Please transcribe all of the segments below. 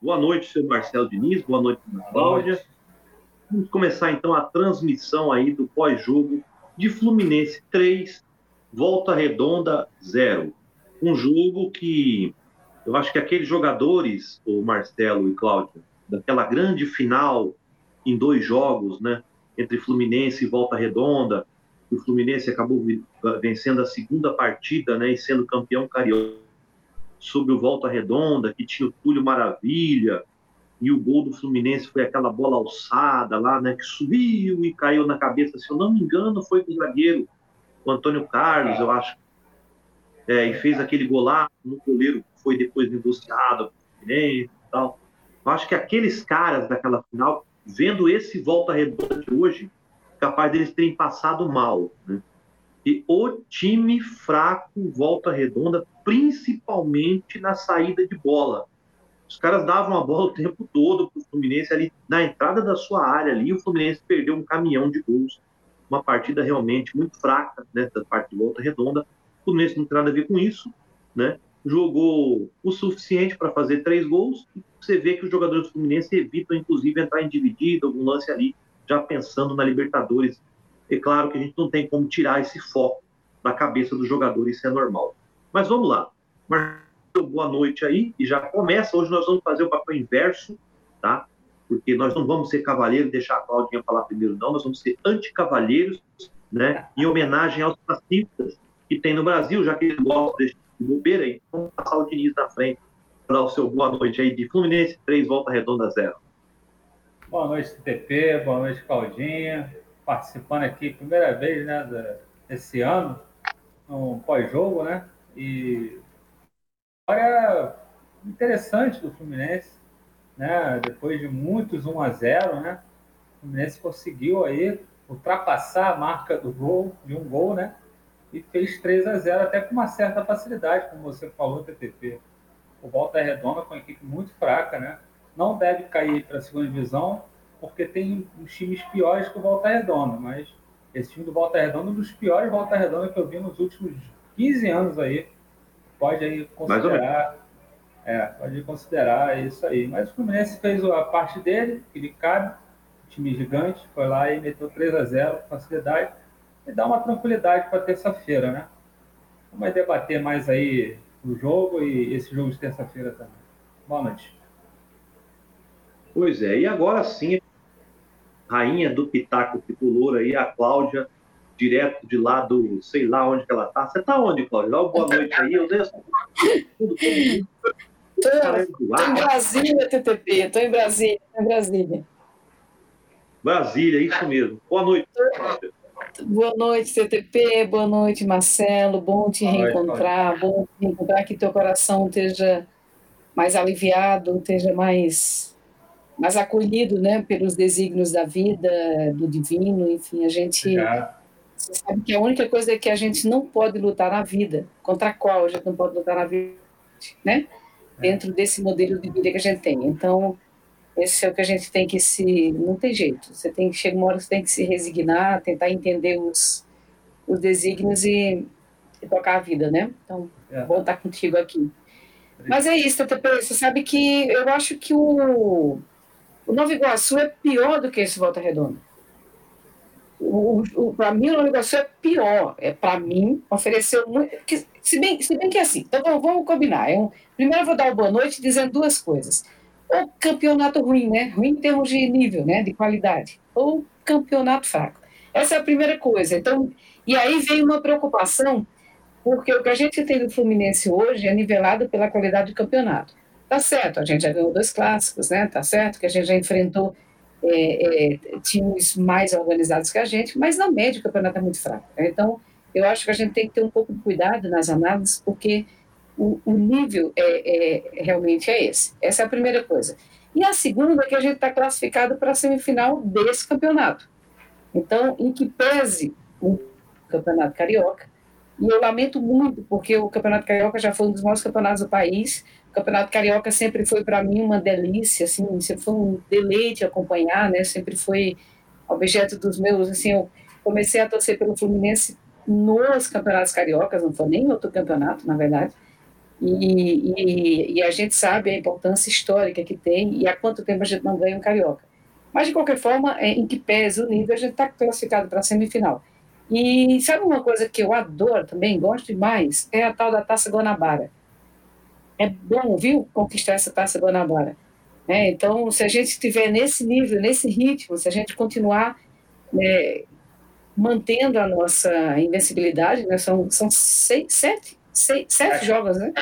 Boa noite, senhor Marcelo Diniz. Boa noite, Cláudia. Vamos começar então a transmissão aí do pós-jogo de Fluminense 3, Volta Redonda 0. Um jogo que eu acho que aqueles jogadores, o Marcelo e Cláudia, daquela grande final em dois jogos, né, entre Fluminense e Volta Redonda, o Fluminense acabou vencendo a segunda partida, né, e sendo campeão carioca sobre o Volta Redonda, que tinha o Túlio Maravilha, e o gol do Fluminense foi aquela bola alçada lá, né, que subiu e caiu na cabeça, se eu não me engano, foi do zagueiro, o Antônio Carlos, eu acho. É, e fez aquele golaço no goleiro que foi depois negociado Fluminense e tal. Eu acho que aqueles caras daquela final, vendo esse Volta Redonda de hoje, capaz deles terem passado mal, né? E o time fraco Volta Redonda, principalmente na saída de bola os caras davam a bola o tempo todo para o Fluminense ali na entrada da sua área ali. O Fluminense perdeu um caminhão de gols. Uma partida realmente muito fraca, né, da parte de volta redonda. O Fluminense não tem nada a ver com isso, né? Jogou o suficiente para fazer três gols. Você vê que os jogadores do Fluminense evitam, inclusive, entrar em dividido, algum lance ali, já pensando na Libertadores. É claro que a gente não tem como tirar esse foco da cabeça dos jogadores, isso é normal. Mas vamos lá. Marcos boa noite aí e já começa. Hoje nós vamos fazer o papel inverso, tá? Porque nós não vamos ser cavaleiros, deixar a Claudinha falar primeiro, não. Nós vamos ser anticavalheiros, né? Em homenagem aos fascistas que tem no Brasil, já que eles gostam de bobeira. Vamos passar o Diniz na frente para o seu boa noite aí de Fluminense 3, volta redonda zero. Boa noite, TP, boa noite, Claudinha. Participando aqui, primeira vez, né, desse ano, um pós-jogo, né? E vitória interessante do Fluminense, né? Depois de muitos 1 a 0, né? O Fluminense conseguiu aí ultrapassar a marca do gol, de um gol, né? E fez 3 a 0 até com uma certa facilidade, como você falou, TTP. O Volta Redonda com uma equipe muito fraca, né? Não deve cair para a segunda divisão, porque tem uns times piores que o Volta Redonda, mas esse time do Volta Redonda é um dos piores Volta Redonda que eu vi nos últimos 15 anos aí pode aí considerar. É, pode considerar isso aí. Mas o Fluminense fez a parte dele, que lhe cabe, time gigante, foi lá e meteu 3 a 0 com facilidade e dá uma tranquilidade para terça-feira, né? Vamos debater mais aí o jogo e esse jogo de terça-feira também. Boa noite. Pois é, e agora sim, rainha do Pitaco Tricolor aí, a Cláudia direto de lá do, sei lá onde que ela tá. Você tá onde, Cláudia? Dá uma boa noite aí. Eu tudo Estou em Brasília, TTP. Estou em Brasília. Tô em Brasília. Brasília, isso mesmo. Boa noite. Boa noite, TTP. Boa noite, Marcelo. Bom te reencontrar. Bom te reencontrar que teu coração esteja mais aliviado, esteja mais mais acolhido, né, pelos desígnios da vida, do divino, enfim, a gente. Você sabe que a única coisa que a gente não pode lutar na vida, contra a qual a gente não pode lutar na vida, né? É. Dentro desse modelo de vida que a gente tem. Então, esse é o que a gente tem que se. Não tem jeito. Você tem que chegar uma hora que você tem que se resignar, tentar entender os, os desígnios e, e tocar a vida, né? Então, é. vou estar contigo aqui. Mas é isso, Você sabe que eu acho que o, o Nova Iguaçu é pior do que esse Volta Redonda para mim o negócio é pior. É para mim ofereceu muito. Que, se, bem, se bem que é assim, então vamos, vamos combinar. Eu, primeiro eu vou dar uma boa noite dizendo duas coisas. Ou campeonato ruim, né? Ruim em termos de nível, né? De qualidade. Ou campeonato fraco. Essa é a primeira coisa. Então, e aí vem uma preocupação, porque o que a gente tem do Fluminense hoje é nivelado pela qualidade do campeonato. Tá certo, a gente já ganhou dois clássicos, né? Tá certo que a gente já enfrentou é, é, times mais organizados que a gente, mas na média o campeonato é muito fraco. Né? Então, eu acho que a gente tem que ter um pouco de cuidado nas análises, porque o, o nível é, é, realmente é esse. Essa é a primeira coisa. E a segunda é que a gente está classificado para a semifinal desse campeonato. Então, em que pese o campeonato carioca, e eu lamento muito, porque o campeonato carioca já foi um dos maiores campeonatos do país, Campeonato Carioca sempre foi para mim uma delícia, assim, sempre foi um deleite acompanhar, né? Sempre foi objeto dos meus, assim, eu comecei a torcer pelo Fluminense nos campeonatos cariocas, não foi nem outro campeonato, na verdade. E, e, e, a gente sabe a importância histórica que tem e há quanto tempo a gente não ganha um carioca. Mas, de qualquer forma, é, em que pese o nível, a gente está classificado para a semifinal. E sabe uma coisa que eu adoro também, gosto demais, é a tal da Taça Guanabara. É bom, viu, conquistar essa Taça Guanabara. É, então, se a gente estiver nesse nível, nesse ritmo, se a gente continuar é, mantendo a nossa invencibilidade, né, são, são seis, sete, seis, sete jogos, né?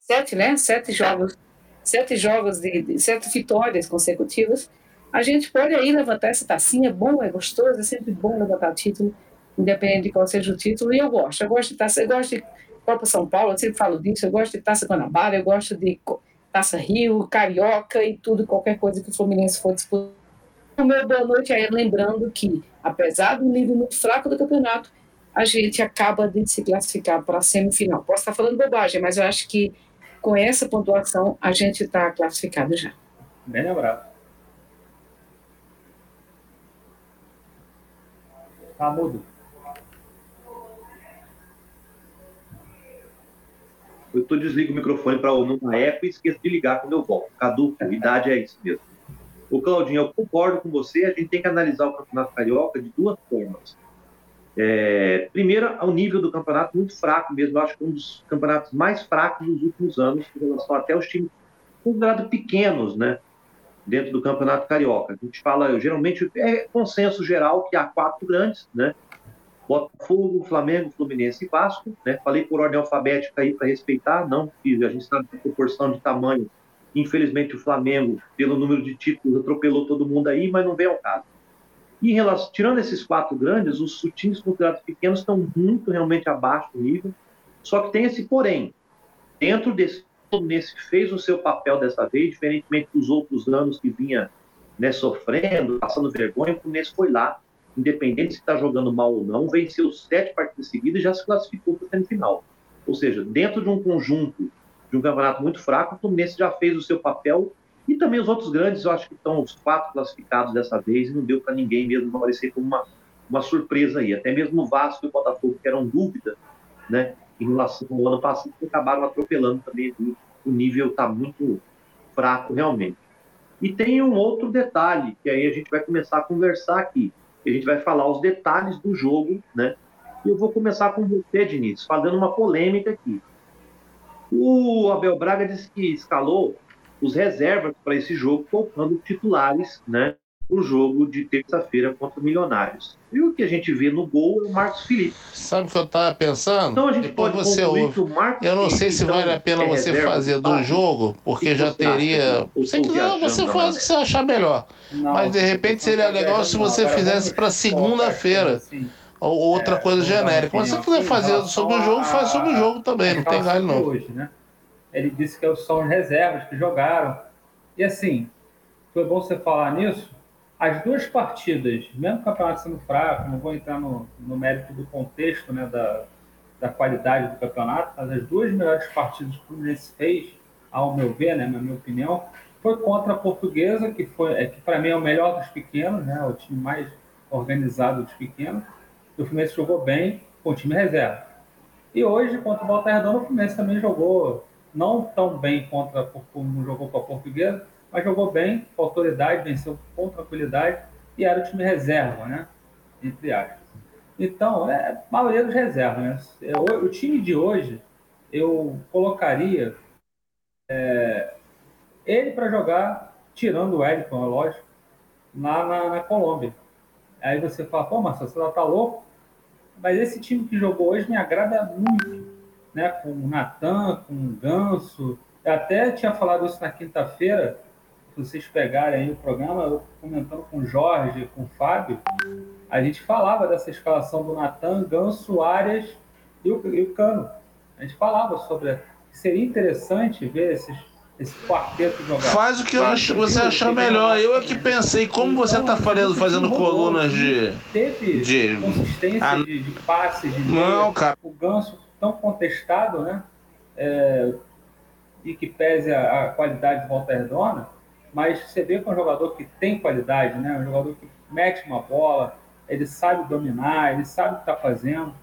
Sete, né? Sete jogos, sete jogos de, de sete vitórias consecutivas a gente pode aí levantar essa tacinha, é bom, é gostoso, é sempre bom levantar título, independente de qual seja o título, e eu gosto, eu gosto de taça, eu gosto de Copa São Paulo, eu sempre falo disso, eu gosto de Taça Guanabara, eu gosto de Taça Rio, Carioca e tudo, qualquer coisa que o Fluminense for disputar. O meu boa noite é lembrando que, apesar do nível muito fraco do campeonato, a gente acaba de se classificar para a semifinal. Posso estar falando bobagem, mas eu acho que com essa pontuação a gente está classificado já. Bem lembrado. Tá mudo. Eu tô desligo o microfone para numa época e esqueço de ligar quando eu volto. Caduco, idade é isso mesmo. O Claudinho, eu concordo com você, a gente tem que analisar o Campeonato Carioca de duas formas. É, primeiro, ao nível do campeonato muito fraco mesmo, eu acho que um dos campeonatos mais fracos dos últimos anos, em relação até aos times considerados pequenos, né? dentro do Campeonato Carioca. A gente fala, geralmente, é consenso geral que há quatro grandes, né? Botafogo, Flamengo, Fluminense e Vasco, né? Falei por ordem alfabética aí para respeitar, não, a gente sabe a proporção de tamanho. Infelizmente, o Flamengo, pelo número de títulos, atropelou todo mundo aí, mas não vem ao caso. E relação, tirando esses quatro grandes, os times considerados pequenos estão muito realmente abaixo do nível. Só que tem esse porém. Dentro desse Fluminense fez o seu papel dessa vez, diferentemente dos outros anos que vinha né, sofrendo, passando vergonha, o Fluminense foi lá, independente se está jogando mal ou não, venceu sete partidas seguidas e já se classificou para o semifinal. Ou seja, dentro de um conjunto de um campeonato muito fraco, o Fluminense já fez o seu papel e também os outros grandes, eu acho que estão os quatro classificados dessa vez e não deu para ninguém mesmo aparecer como uma, uma surpresa aí. Até mesmo o Vasco e o Botafogo, que eram dúvida, né? em relação ao ano passado, acabaram atropelando também. O nível está muito fraco realmente. E tem um outro detalhe, que aí a gente vai começar a conversar aqui. A gente vai falar os detalhes do jogo, né? E eu vou começar com você, Diniz, fazendo uma polêmica aqui. O Abel Braga disse que escalou os reservas para esse jogo, colocando titulares, né? O jogo de terça-feira contra o Milionários. E o que a gente vê no gol é o Marcos Felipe. Sabe o que eu estava pensando? Então a gente Depois pode você ouve. eu não sei se então, vale a pena é você fazer do jogo, porque já teria. Se quiser, você faz o que você achar melhor. Não, Mas de repente seria legal se você fizesse para segunda-feira. Ou outra é, coisa genérica. Mas se você quiser fazer sobre o jogo, faz sobre o jogo também, não tem galho não. Hoje, né? Ele disse que são os reservas que jogaram. E assim, foi bom você falar nisso, as duas partidas, mesmo o campeonato sendo fraco, não vou entrar no, no mérito do contexto, né, da, da qualidade do campeonato, mas as duas melhores partidas que o Fluminense fez, ao meu ver, né, na minha opinião, foi contra a Portuguesa, que foi, é, que para mim é o melhor dos pequenos, né, o time mais organizado dos pequenos. O Fluminense jogou bem com o time reserva. E hoje, contra o Volta Redonda, o Fluminense também jogou não tão bem contra como jogou com a Portuguesa, mas jogou bem, com autoridade, venceu com tranquilidade e era o time reserva, né? Entre aspas. Então, é a maioria dos reservas, né? O, o time de hoje, eu colocaria é, ele para jogar, tirando o Wellington, é lógico, lá na, na, Colômbia. Aí você fala, pô, Marcelo, você tá louco? Mas esse time que jogou hoje me agrada muito, né? Com o Natan, com o Ganso. Eu até tinha falado isso na quinta-feira, vocês pegarem o programa, eu comentando com o Jorge, com o Fábio, a gente falava dessa escalação do Natan, Ganso, Arias e o, e o Cano. A gente falava sobre seria interessante ver esses, esse quarteto jogar. Faz o que acho, você achar melhor. Eu é que pensei, como você está fazendo, fazendo colunas de. Teve de, consistência a... de, de passes, de Não, cara. O Ganso tão contestado, né? É, e que pese a, a qualidade de Volta Redonda, mas você vê que é um jogador que tem qualidade, né? Um jogador que mete uma bola, ele sabe dominar, ele sabe o que está fazendo.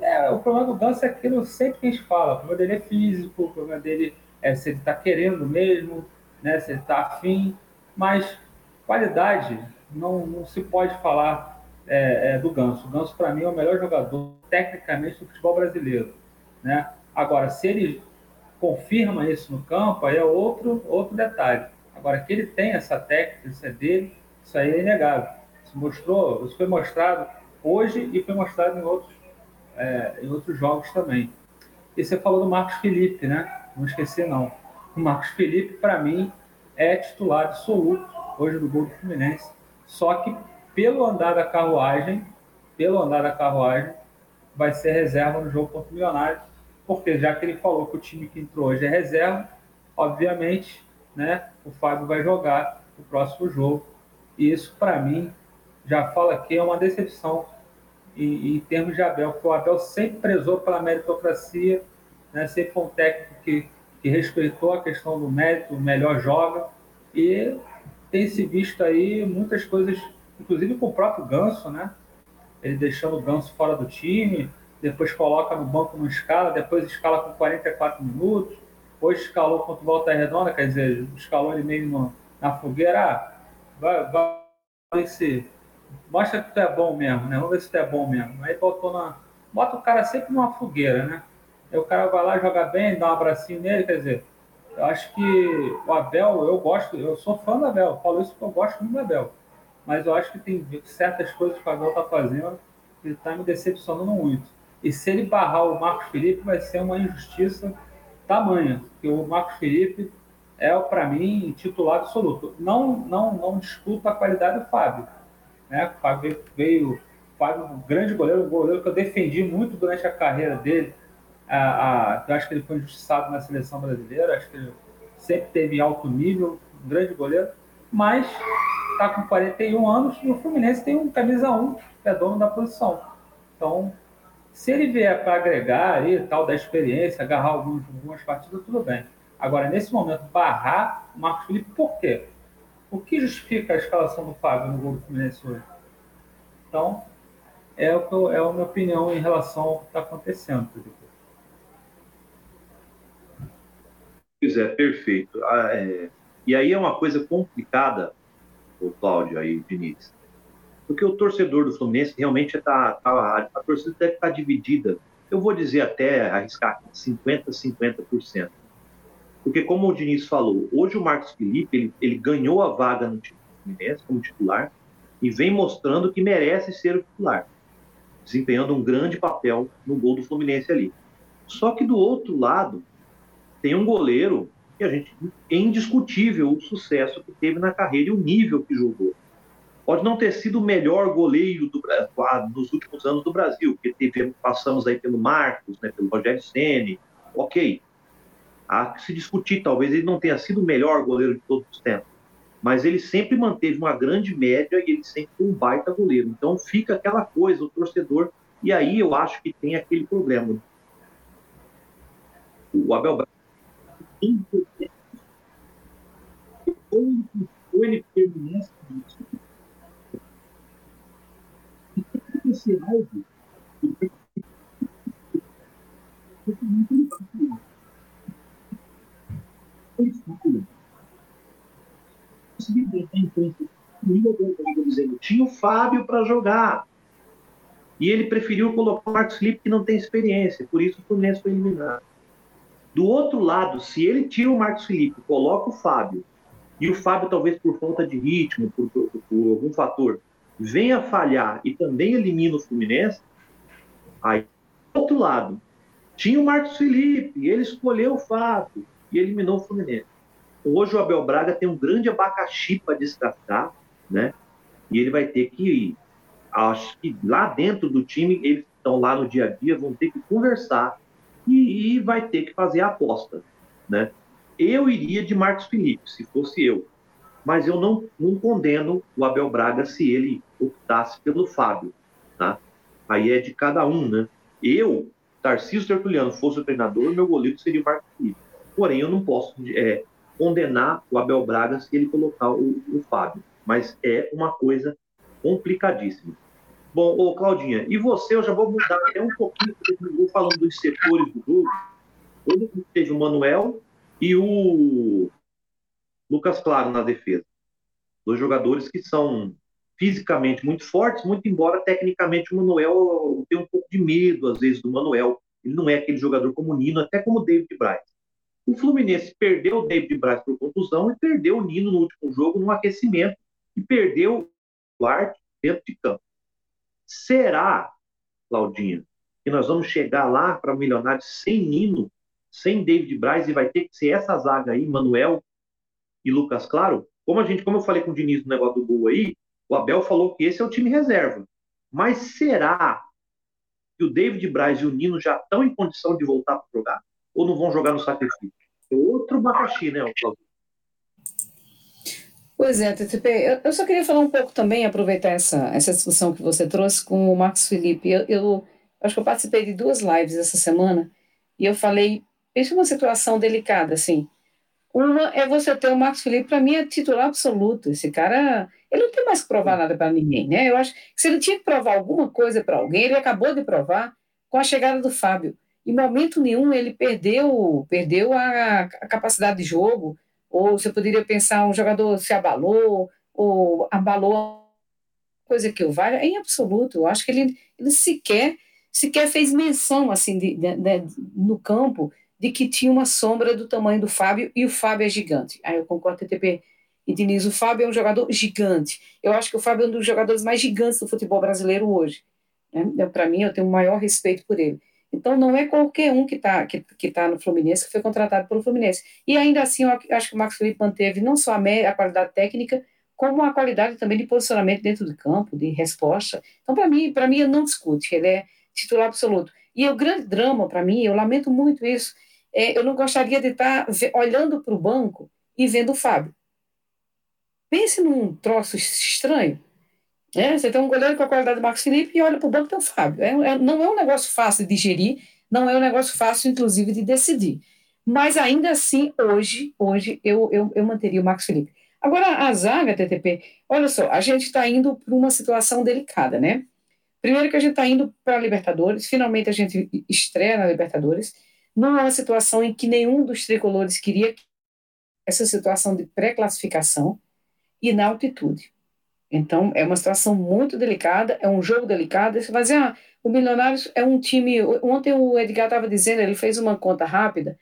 É, o problema do Ganso é aquilo sempre que a gente fala. O problema dele é físico, o problema dele é se ele está querendo mesmo, né, se ele está afim. Mas qualidade não, não se pode falar é, é, do Ganso. O Ganso, para mim, é o melhor jogador tecnicamente do futebol brasileiro. Né? Agora, se ele confirma isso no campo, aí é outro, outro detalhe. Agora, que ele tem essa técnica, isso é dele, isso aí é inegável. Isso, mostrou, isso foi mostrado hoje e foi mostrado em outros, é, em outros jogos também. E você falou do Marcos Felipe, né? Não esqueci, não. O Marcos Felipe, para mim, é titular absoluto hoje do gol do Fluminense. Só que pelo andar da carruagem, pelo andar da carruagem, vai ser reserva no jogo contra o Milionário, porque já que ele falou que o time que entrou hoje é reserva, obviamente, né, o Fábio vai jogar o próximo jogo. E isso, para mim, já fala que é uma decepção em, em, termos de Abel, porque o Abel sempre prezou pela meritocracia, né, sempre foi um técnico que, que respeitou a questão do mérito, o melhor joga, e tem se visto aí muitas coisas, inclusive com o próprio Ganso, né? Ele deixando o Ganso fora do time, depois coloca no banco no escala, depois escala com 44 minutos, hoje escalou contra o Volta Redonda, quer dizer, escalou ele meio na fogueira, ah, vai, vai ver se mostra que tu é bom mesmo, né? Vamos ver se tu é bom mesmo. Aí botou na. Bota o cara sempre numa fogueira, né? Aí o cara vai lá, joga bem, dá um abracinho nele, quer dizer, eu acho que o Abel, eu gosto, eu sou fã do Abel, falo isso porque eu gosto muito do Abel. Mas eu acho que tem certas coisas que o Abel está fazendo que está me decepcionando muito. E se ele barrar o Marcos Felipe, vai ser uma injustiça tamanha, porque o Marcos Felipe é, para mim, titular absoluto. Não, não, não discuto a qualidade do Fábio. Né? O Fábio veio, Fábio, um grande goleiro, um goleiro que eu defendi muito durante a carreira dele, a, a, eu acho que ele foi injustiçado na seleção brasileira, acho que ele sempre teve alto nível, um grande goleiro, mas está com 41 anos e o Fluminense tem um camisa 1, que é dono da posição. Então, se ele vier para agregar aí, tal, da experiência, agarrar algumas, algumas partidas, tudo bem. Agora, nesse momento, barrar o Marcos Felipe, por quê? O que justifica a escalação do Fábio no gol do Fluminense hoje? Então, é, o que é a minha opinião em relação ao que está acontecendo. Pois é, perfeito. Ah, é... E aí é uma coisa complicada, o Cláudio aí, Vinícius, porque o torcedor do Fluminense realmente está. Tá, a torcida deve estar tá dividida. Eu vou dizer até arriscar 50%, 50%. Porque, como o Diniz falou, hoje o Marcos Felipe ele, ele ganhou a vaga no time do Fluminense como titular e vem mostrando que merece ser o titular, desempenhando um grande papel no gol do Fluminense ali. Só que do outro lado, tem um goleiro que a gente é indiscutível o sucesso que teve na carreira e o nível que jogou. Pode não ter sido o melhor goleiro do, dos últimos anos do Brasil, porque teve, passamos aí pelo Marcos, né, pelo Rogério Ceni, ok. Há que se discutir, talvez ele não tenha sido o melhor goleiro de todos os tempos, mas ele sempre manteve uma grande média e ele sempre foi um baita goleiro. Então fica aquela coisa, o torcedor, e aí eu acho que tem aquele problema. O Abel Braga ele permanece. E dizendo, tinha o Fábio para jogar. E ele preferiu colocar o Marcos Felipe, que não tem experiência, por isso o Fluminense foi eliminado. Do outro lado, se ele tira o Marcos Felipe, coloca o Fábio, e o Fábio, talvez por falta de ritmo, por, por, por algum fator, venha falhar e também elimina o Fluminense, aí, do outro lado, tinha o Marcos Felipe, ele escolheu o Fábio e eliminou o Fluminense. Hoje o Abel Braga tem um grande abacaxi para descartar, né? E ele vai ter que, acho que lá dentro do time, eles estão lá no dia a dia, vão ter que conversar e, e vai ter que fazer a aposta, né? Eu iria de Marcos Felipe, se fosse eu, mas eu não, não condeno o Abel Braga se ele optasse pelo Fábio, tá? Aí é de cada um, né? Eu, Tarcísio Tertuliano, fosse o treinador, meu goleiro seria o Marcos Felipe. Porém, eu não posso é, condenar o Abel Braga se ele colocar o, o Fábio. Mas é uma coisa complicadíssima. Bom, ô Claudinha, e você, eu já vou mudar até um pouquinho, vou falando dos setores do jogo. Hoje teve o Manuel e o Lucas Claro na defesa. Dois jogadores que são fisicamente muito fortes, muito embora tecnicamente o Manuel tenha um pouco de medo, às vezes, do Manuel. Ele não é aquele jogador como Nino, até como David Braz. O Fluminense perdeu o David Braz por contusão e perdeu o Nino no último jogo no aquecimento e perdeu o Arte dentro de campo. Será, Claudinha, que nós vamos chegar lá para o Milionário sem Nino, sem David Braz e vai ter que ser essa zaga aí, Manuel e Lucas Claro? Como a gente, como eu falei com o Diniz no negócio do gol aí, o Abel falou que esse é o time reserva. Mas será que o David Braz e o Nino já estão em condição de voltar para jogar? Ou não vão jogar no sacrifício? É outro bacaxi, né, Claudio? Pois é, TTP. Eu só queria falar um pouco também, aproveitar essa, essa discussão que você trouxe com o Marcos Felipe. Eu, eu acho que eu participei de duas lives essa semana e eu falei, pense uma situação delicada, assim. Uma é você ter o Marcos Felipe, para mim, é titular absoluto. Esse cara, ele não tem mais que provar nada para ninguém, né? Eu acho que se ele tinha que provar alguma coisa para alguém, ele acabou de provar com a chegada do Fábio. Em momento nenhum ele perdeu, perdeu a, a capacidade de jogo, ou você poderia pensar um jogador se abalou, ou abalou coisa que eu vale, é em absoluto. Eu acho que ele, ele sequer, sequer fez menção assim de, de, de, no campo de que tinha uma sombra do tamanho do Fábio e o Fábio é gigante. Aí eu concordo, TTP e Diniz, o Fábio é um jogador gigante. Eu acho que o Fábio é um dos jogadores mais gigantes do futebol brasileiro hoje. Né? Para mim, eu tenho o maior respeito por ele. Então, não é qualquer um que está que, que tá no Fluminense que foi contratado pelo Fluminense. E ainda assim, eu acho que o Marcos Felipe manteve não só a, a qualidade técnica, como a qualidade também de posicionamento dentro do campo, de resposta. Então, para mim, para mim, não discute, ele é titular absoluto. E o grande drama para mim, eu lamento muito isso, é, eu não gostaria de estar olhando para o banco e vendo o Fábio. Pense num troço estranho. É, você tem um goleiro com a qualidade do Marcos Felipe e olha para o banco tem o Fábio. É, é, não é um negócio fácil de digerir, não é um negócio fácil, inclusive, de decidir. Mas ainda assim, hoje, hoje eu, eu, eu manteria o Marcos Felipe. Agora, a zaga, TTP, olha só, a gente está indo para uma situação delicada, né? Primeiro que a gente está indo para a Libertadores, finalmente a gente estreia na Libertadores, numa situação em que nenhum dos tricolores queria essa situação de pré-classificação e na altitude. Então, é uma situação muito delicada, é um jogo delicado. Você vai dizer, ah, o Milionários é um time. Ontem o Edgar estava dizendo, ele fez uma conta rápida.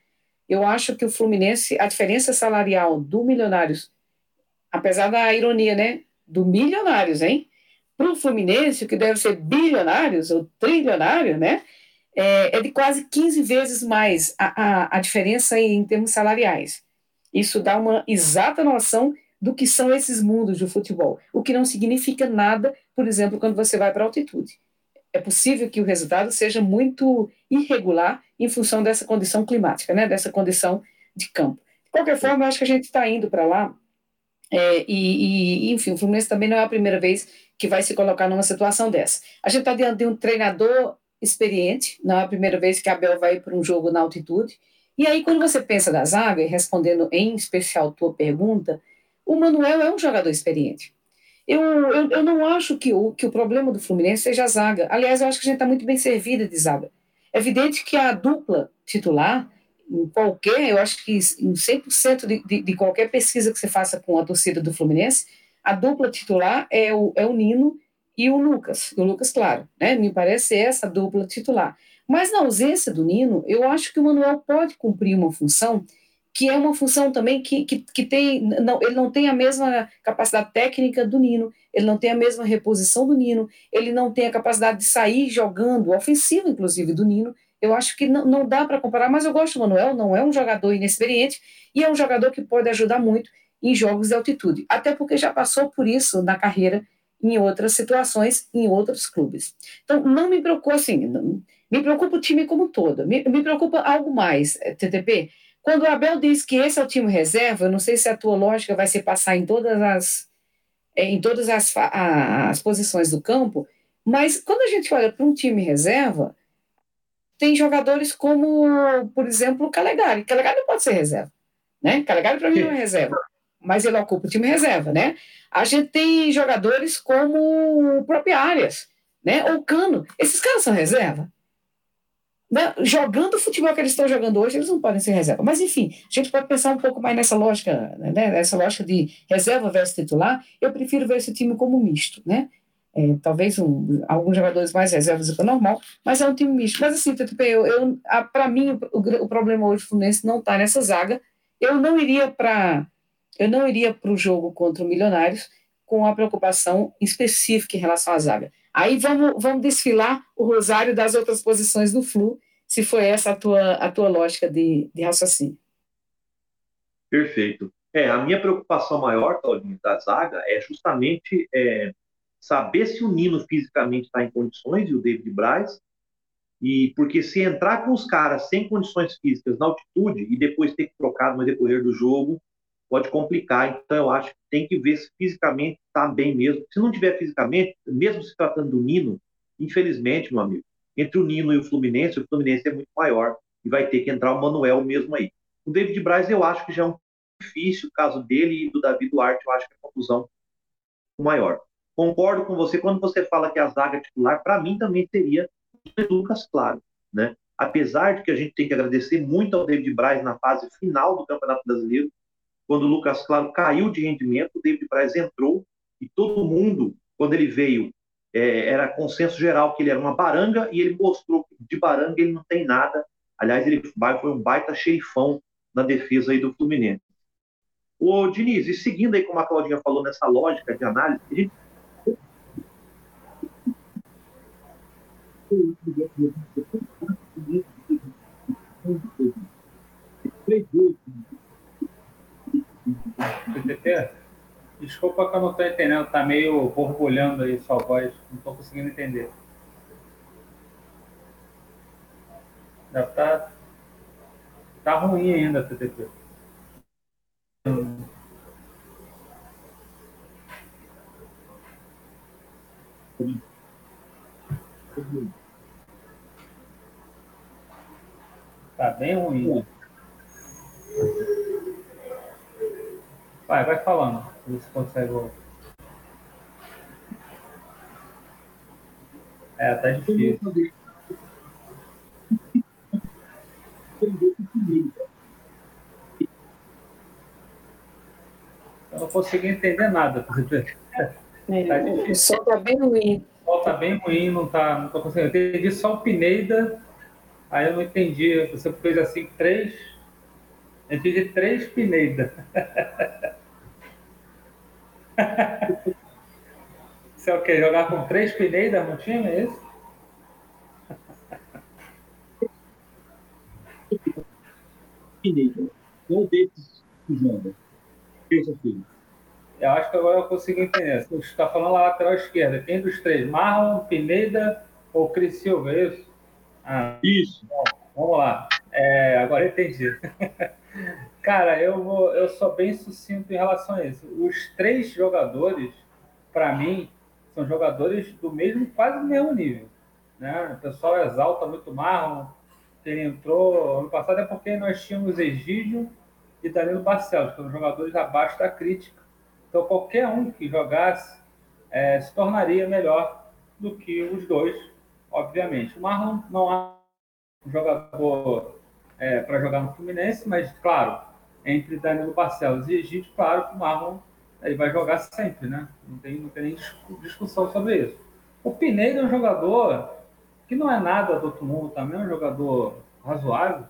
Eu acho que o Fluminense, a diferença salarial do Milionários, apesar da ironia, né? Do Milionários, hein? Para o Fluminense, que deve ser bilionários ou trilionário, né? É, é de quase 15 vezes mais a, a, a diferença em termos salariais. Isso dá uma exata noção do que são esses mundos do futebol, o que não significa nada, por exemplo, quando você vai para altitude. É possível que o resultado seja muito irregular em função dessa condição climática, né, dessa condição de campo. De qualquer forma, eu acho que a gente está indo para lá, é, e, e, enfim, o Fluminense também não é a primeira vez que vai se colocar numa situação dessa. A gente está diante de um treinador experiente, não é a primeira vez que a Abel vai para um jogo na altitude. E aí, quando você pensa da zaga, e respondendo em especial tua pergunta, o Manuel é um jogador experiente. Eu, eu, eu não acho que o, que o problema do Fluminense seja a zaga. Aliás, eu acho que a gente está muito bem servida de zaga. É evidente que a dupla titular, em qualquer, eu acho que em 100% de, de, de qualquer pesquisa que você faça com a torcida do Fluminense, a dupla titular é o, é o Nino e o Lucas, o Lucas, claro, né? Me parece essa dupla titular. Mas na ausência do Nino, eu acho que o Manuel pode cumprir uma função que é uma função também que, que, que tem, não, ele não tem a mesma capacidade técnica do Nino, ele não tem a mesma reposição do Nino, ele não tem a capacidade de sair jogando, ofensivo inclusive, do Nino. Eu acho que não, não dá para comparar, mas eu gosto do Manuel, não é um jogador inexperiente e é um jogador que pode ajudar muito em jogos de altitude, até porque já passou por isso na carreira em outras situações, em outros clubes. Então, não me preocupa assim, me preocupa o time como um todo, me, me preocupa algo mais, eh, TTP, quando o Abel diz que esse é o time reserva, eu não sei se a tua lógica vai se passar em todas as é, em todas as, as posições do campo, mas quando a gente olha para um time reserva, tem jogadores como, por exemplo, o Calegari. Calegari não pode ser reserva, né? Calegari para mim não é reserva, mas ele ocupa o time reserva, né? A gente tem jogadores como o próprio Arias, né? Ou Cano. Esses caras são reserva? Né? Jogando o futebol que eles estão jogando hoje, eles não podem ser reserva. Mas, enfim, a gente pode pensar um pouco mais nessa lógica, né? nessa lógica de reserva versus titular. Eu prefiro ver esse time como misto, né? É, talvez um, alguns jogadores mais reservas do que o normal, mas é um time misto. Mas assim, eu, eu, para mim, o, o, problema hoje do Fluminense não está nessa zaga. Eu não iria para eu não iria para o jogo contra o Milionários com a preocupação específica em relação à zaga. Aí vamos, vamos desfilar o rosário das outras posições do Flu, se foi essa a tua, a tua lógica de, de raciocínio. Perfeito. É, a minha preocupação maior, Claudinho, da zaga é justamente é, saber se o Nino fisicamente está em condições e o David Braz, e porque se entrar com os caras sem condições físicas na altitude e depois ter que trocar no decorrer do jogo, pode complicar. Então, eu acho que tem que ver se fisicamente está bem mesmo. Se não tiver fisicamente, mesmo se tratando do Nino, infelizmente, meu amigo, entre o Nino e o Fluminense, o Fluminense é muito maior e vai ter que entrar o Manuel mesmo aí. O David Braz, eu acho que já é um difícil o caso dele e do Davi Duarte, eu acho que é a confusão maior. Concordo com você quando você fala que a zaga titular, para mim também seria o Lucas Claro, né? Apesar de que a gente tem que agradecer muito ao David Braz na fase final do Campeonato Brasileiro, quando o Lucas Claro caiu de rendimento, o David Braz entrou e todo mundo, quando ele veio, é, era consenso geral que ele era uma baranga e ele mostrou que de baranga ele não tem nada. Aliás, ele foi um baita xerifão na defesa aí do Fluminense. Ô, Diniz, e seguindo aí como a Claudinha falou nessa lógica de análise, a gente PTT, desculpa que eu não estou entendendo, tá meio borbulhando aí sua voz, não estou conseguindo entender. Já tá, tá ruim ainda, PTT. Tá bem ruim. Vai, vai falando. Ver se consegue. É, tá difícil. Eu não consegui entender nada. É, tá o som tá bem ruim. O som tá bem ruim, não tá, não tô conseguindo. Eu entendi só o Pineida, aí eu não entendi. Você fez assim três. Eu entendi três Pineida. Você é o quê? Jogar com três Pineidas no time, é isso? Pineda. Qual desses que joga? Eu acho que agora eu consigo entender. Você está falando lá lateral esquerda. Quem dos três? Marlon, Pineda ou Cris Silva, é isso? Ah, isso. Bom, vamos lá. É, agora entendi. Cara, eu, vou, eu sou bem sucinto em relação a isso. Os três jogadores, para mim, são jogadores do mesmo, quase do mesmo nível. Né? O pessoal exalta muito Marlon, que ele entrou ano passado, é porque nós tínhamos Egídio e Danilo Barcelos, que são jogadores abaixo da crítica. Então, qualquer um que jogasse é, se tornaria melhor do que os dois, obviamente. O Marlon não é um jogador é, para jogar no Fluminense, mas, claro, entre Danilo Barcelos e Egito, claro que o Marlon ele vai jogar sempre, né? Não tem, não tem nem discussão sobre isso. O Pineiro é um jogador que não é nada do outro mundo também, é um jogador razoável,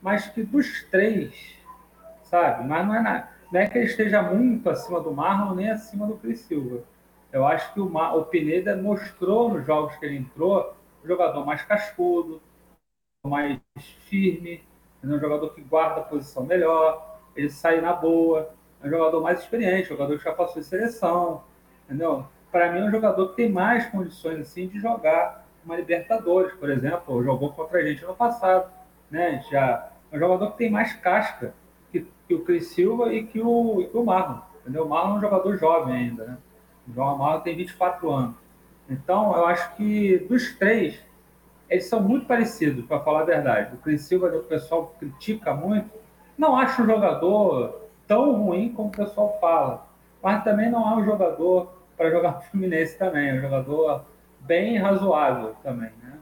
mas que dos três, sabe? Mas não é nada. Não é que ele esteja muito acima do Marlon nem acima do Cris Silva. Eu acho que o, Mar, o Pineda mostrou nos jogos que ele entrou um jogador mais cascudo, mais firme, um jogador que guarda a posição melhor, ele sai na boa. É um jogador mais experiente, jogador que já passou de seleção, entendeu? Para mim, é um jogador que tem mais condições assim de jogar uma Libertadores, por exemplo, jogou contra a gente no passado, né? Já é um jogador que tem mais casca que, que o Cris Silva e que o, que o Marlon, entendeu? O Marlon é um jogador jovem ainda, né? O João Marlon tem 24 anos. Então, eu acho que dos três, eles são muito parecidos, para falar a verdade. O Cris Silva, o pessoal critica muito, não acho um jogador tão ruim como o pessoal fala, mas também não é um jogador para jogar no Fluminense também, é um jogador bem razoável também. Né?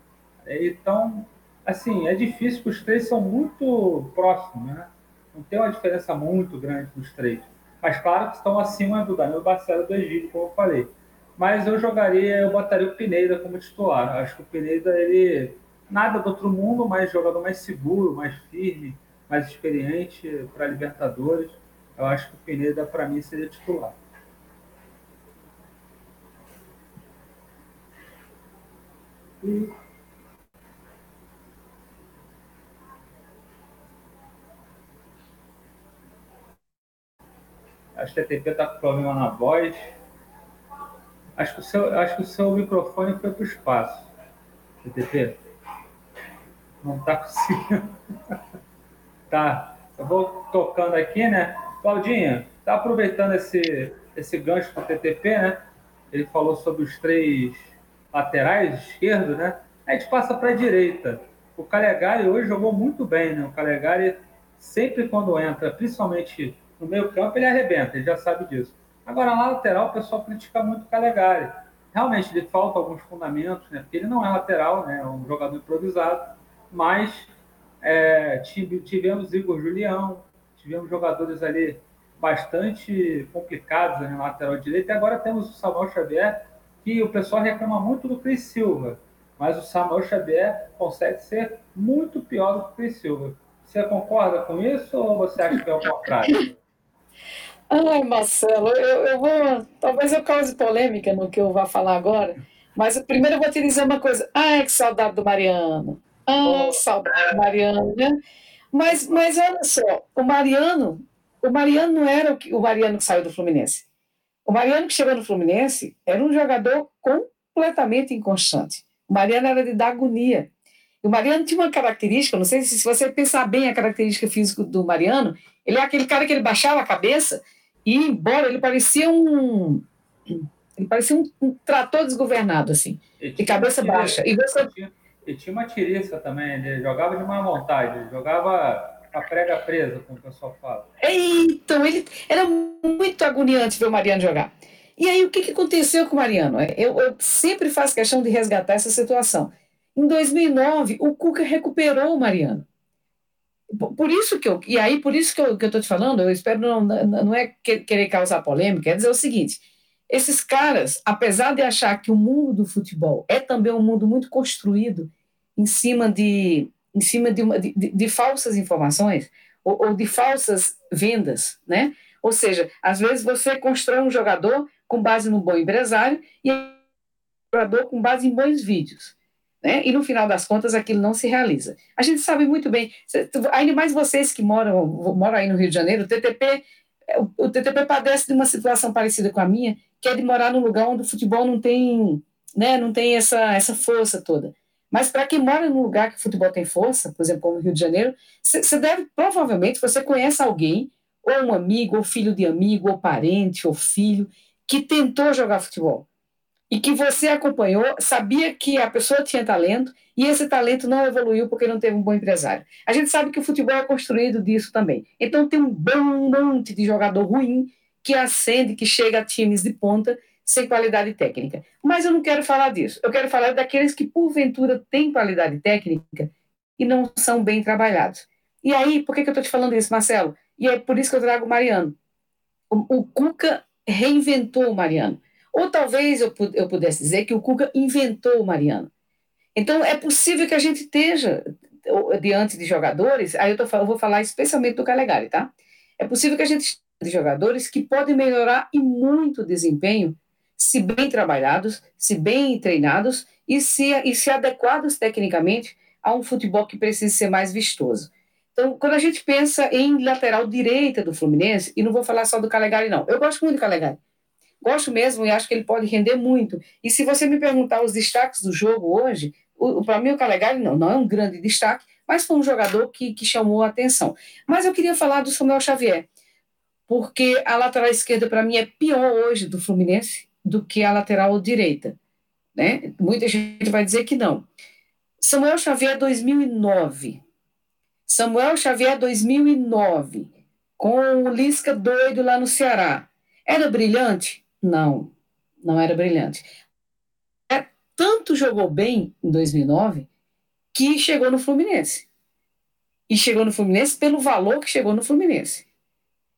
Então, assim, é difícil que os três são muito próximos, né? Não tem uma diferença muito grande dos três. Mas claro que estão acima do Danilo Barcelos do Egito, como eu falei. Mas eu jogaria, eu botaria o Pineda como titular. Acho que o Pineda, ele nada do outro mundo, mas jogador mais seguro, mais firme, mais experiente para Libertadores. Eu acho que o Pineda, para mim, seria titular. E Acho que a TP está com problema na voz. Acho que o seu, acho que o seu microfone foi para o espaço. TTP. Não está conseguindo. tá. Eu vou tocando aqui, né? Claudinha, tá aproveitando esse, esse gancho do TTP, né? Ele falou sobre os três laterais esquerdo, né? A gente passa para a direita. O Calegari hoje jogou muito bem, né? O Calegari sempre quando entra, principalmente no meio campo ele arrebenta, ele já sabe disso. Agora, na lateral, o pessoal critica muito o Calegari. Realmente, ele falta alguns fundamentos, né? Porque ele não é lateral, né? É um jogador improvisado. Mas é, tivemos Igor Julião, tivemos jogadores ali bastante complicados né, na lateral direita. E agora temos o Samuel Xavier, que o pessoal reclama muito do Cris Silva. Mas o Samuel Xavier consegue ser muito pior do que o Cris Silva. Você concorda com isso ou você acha que é o contrário? Ai, Marcelo, eu, eu vou. Talvez eu cause polêmica no que eu vou falar agora, mas primeiro eu vou te dizer uma coisa. Ai, que saudade do Mariano. Ah, saudade do Mariano, né? Mas, mas olha só, o Mariano, o Mariano não era o, que, o Mariano que saiu do Fluminense. O Mariano que chegou no Fluminense era um jogador completamente inconstante. O Mariano era de dar agonia. O Mariano tinha uma característica, não sei se, se você pensar bem a característica física do Mariano, ele é aquele cara que ele baixava a cabeça e embora ele parecia um. Ele parecia um, um trator desgovernado, assim, de cabeça baixa. E você... ele, tinha, uma tiriça também, ele jogava de má vontade, jogava a prega presa, como o pessoal fala. Então, ele era muito agoniante ver o Mariano jogar. E aí, o que, que aconteceu com o Mariano? Eu, eu sempre faço questão de resgatar essa situação. Em 2009, o Cuca recuperou o Mariano. Por isso que eu, e aí por isso que eu estou te falando, eu espero não, não é querer causar polêmica, é dizer o seguinte: esses caras, apesar de achar que o mundo do futebol é também um mundo muito construído em cima de, em cima de, uma, de, de falsas informações ou, ou de falsas vendas, né? Ou seja, às vezes você constrói um jogador com base no bom empresário e um jogador com base em bons vídeos né? e no final das contas aquilo não se realiza. A gente sabe muito bem, ainda mais vocês que moram, moram aí no Rio de Janeiro, o TTP, o TTP padece de uma situação parecida com a minha, que é de morar num lugar onde o futebol não tem, né, não tem essa, essa força toda. Mas para quem mora num lugar que o futebol tem força, por exemplo, como o Rio de Janeiro, você deve, provavelmente, você conhece alguém, ou um amigo, ou filho de amigo, ou parente, ou filho, que tentou jogar futebol e que você acompanhou, sabia que a pessoa tinha talento e esse talento não evoluiu porque não teve um bom empresário. A gente sabe que o futebol é construído disso também. Então tem um bom monte de jogador ruim que ascende, que chega a times de ponta sem qualidade técnica. Mas eu não quero falar disso. Eu quero falar daqueles que porventura têm qualidade técnica e não são bem trabalhados. E aí, por que, que eu estou te falando isso, Marcelo? E é por isso que eu trago o Mariano. O, o Cuca reinventou o Mariano. Ou talvez eu, eu pudesse dizer que o Cuca inventou o Mariano. Então, é possível que a gente esteja diante de jogadores, aí eu, tô, eu vou falar especialmente do Calegari, tá? É possível que a gente esteja de jogadores que podem melhorar e muito o desempenho se bem trabalhados, se bem treinados e se, e se adequados tecnicamente a um futebol que precisa ser mais vistoso. Então, quando a gente pensa em lateral direita do Fluminense, e não vou falar só do Calegari, não. Eu gosto muito do Calegari. Gosto mesmo e acho que ele pode render muito. E se você me perguntar os destaques do jogo hoje, para mim o Calegari não, não é um grande destaque, mas foi um jogador que, que chamou a atenção. Mas eu queria falar do Samuel Xavier, porque a lateral esquerda para mim é pior hoje do Fluminense do que a lateral direita. Né? Muita gente vai dizer que não. Samuel Xavier 2009. Samuel Xavier 2009, com o Lisca doido lá no Ceará. Era brilhante? Não, não era brilhante. É, tanto jogou bem em 2009 que chegou no Fluminense. E chegou no Fluminense pelo valor que chegou no Fluminense.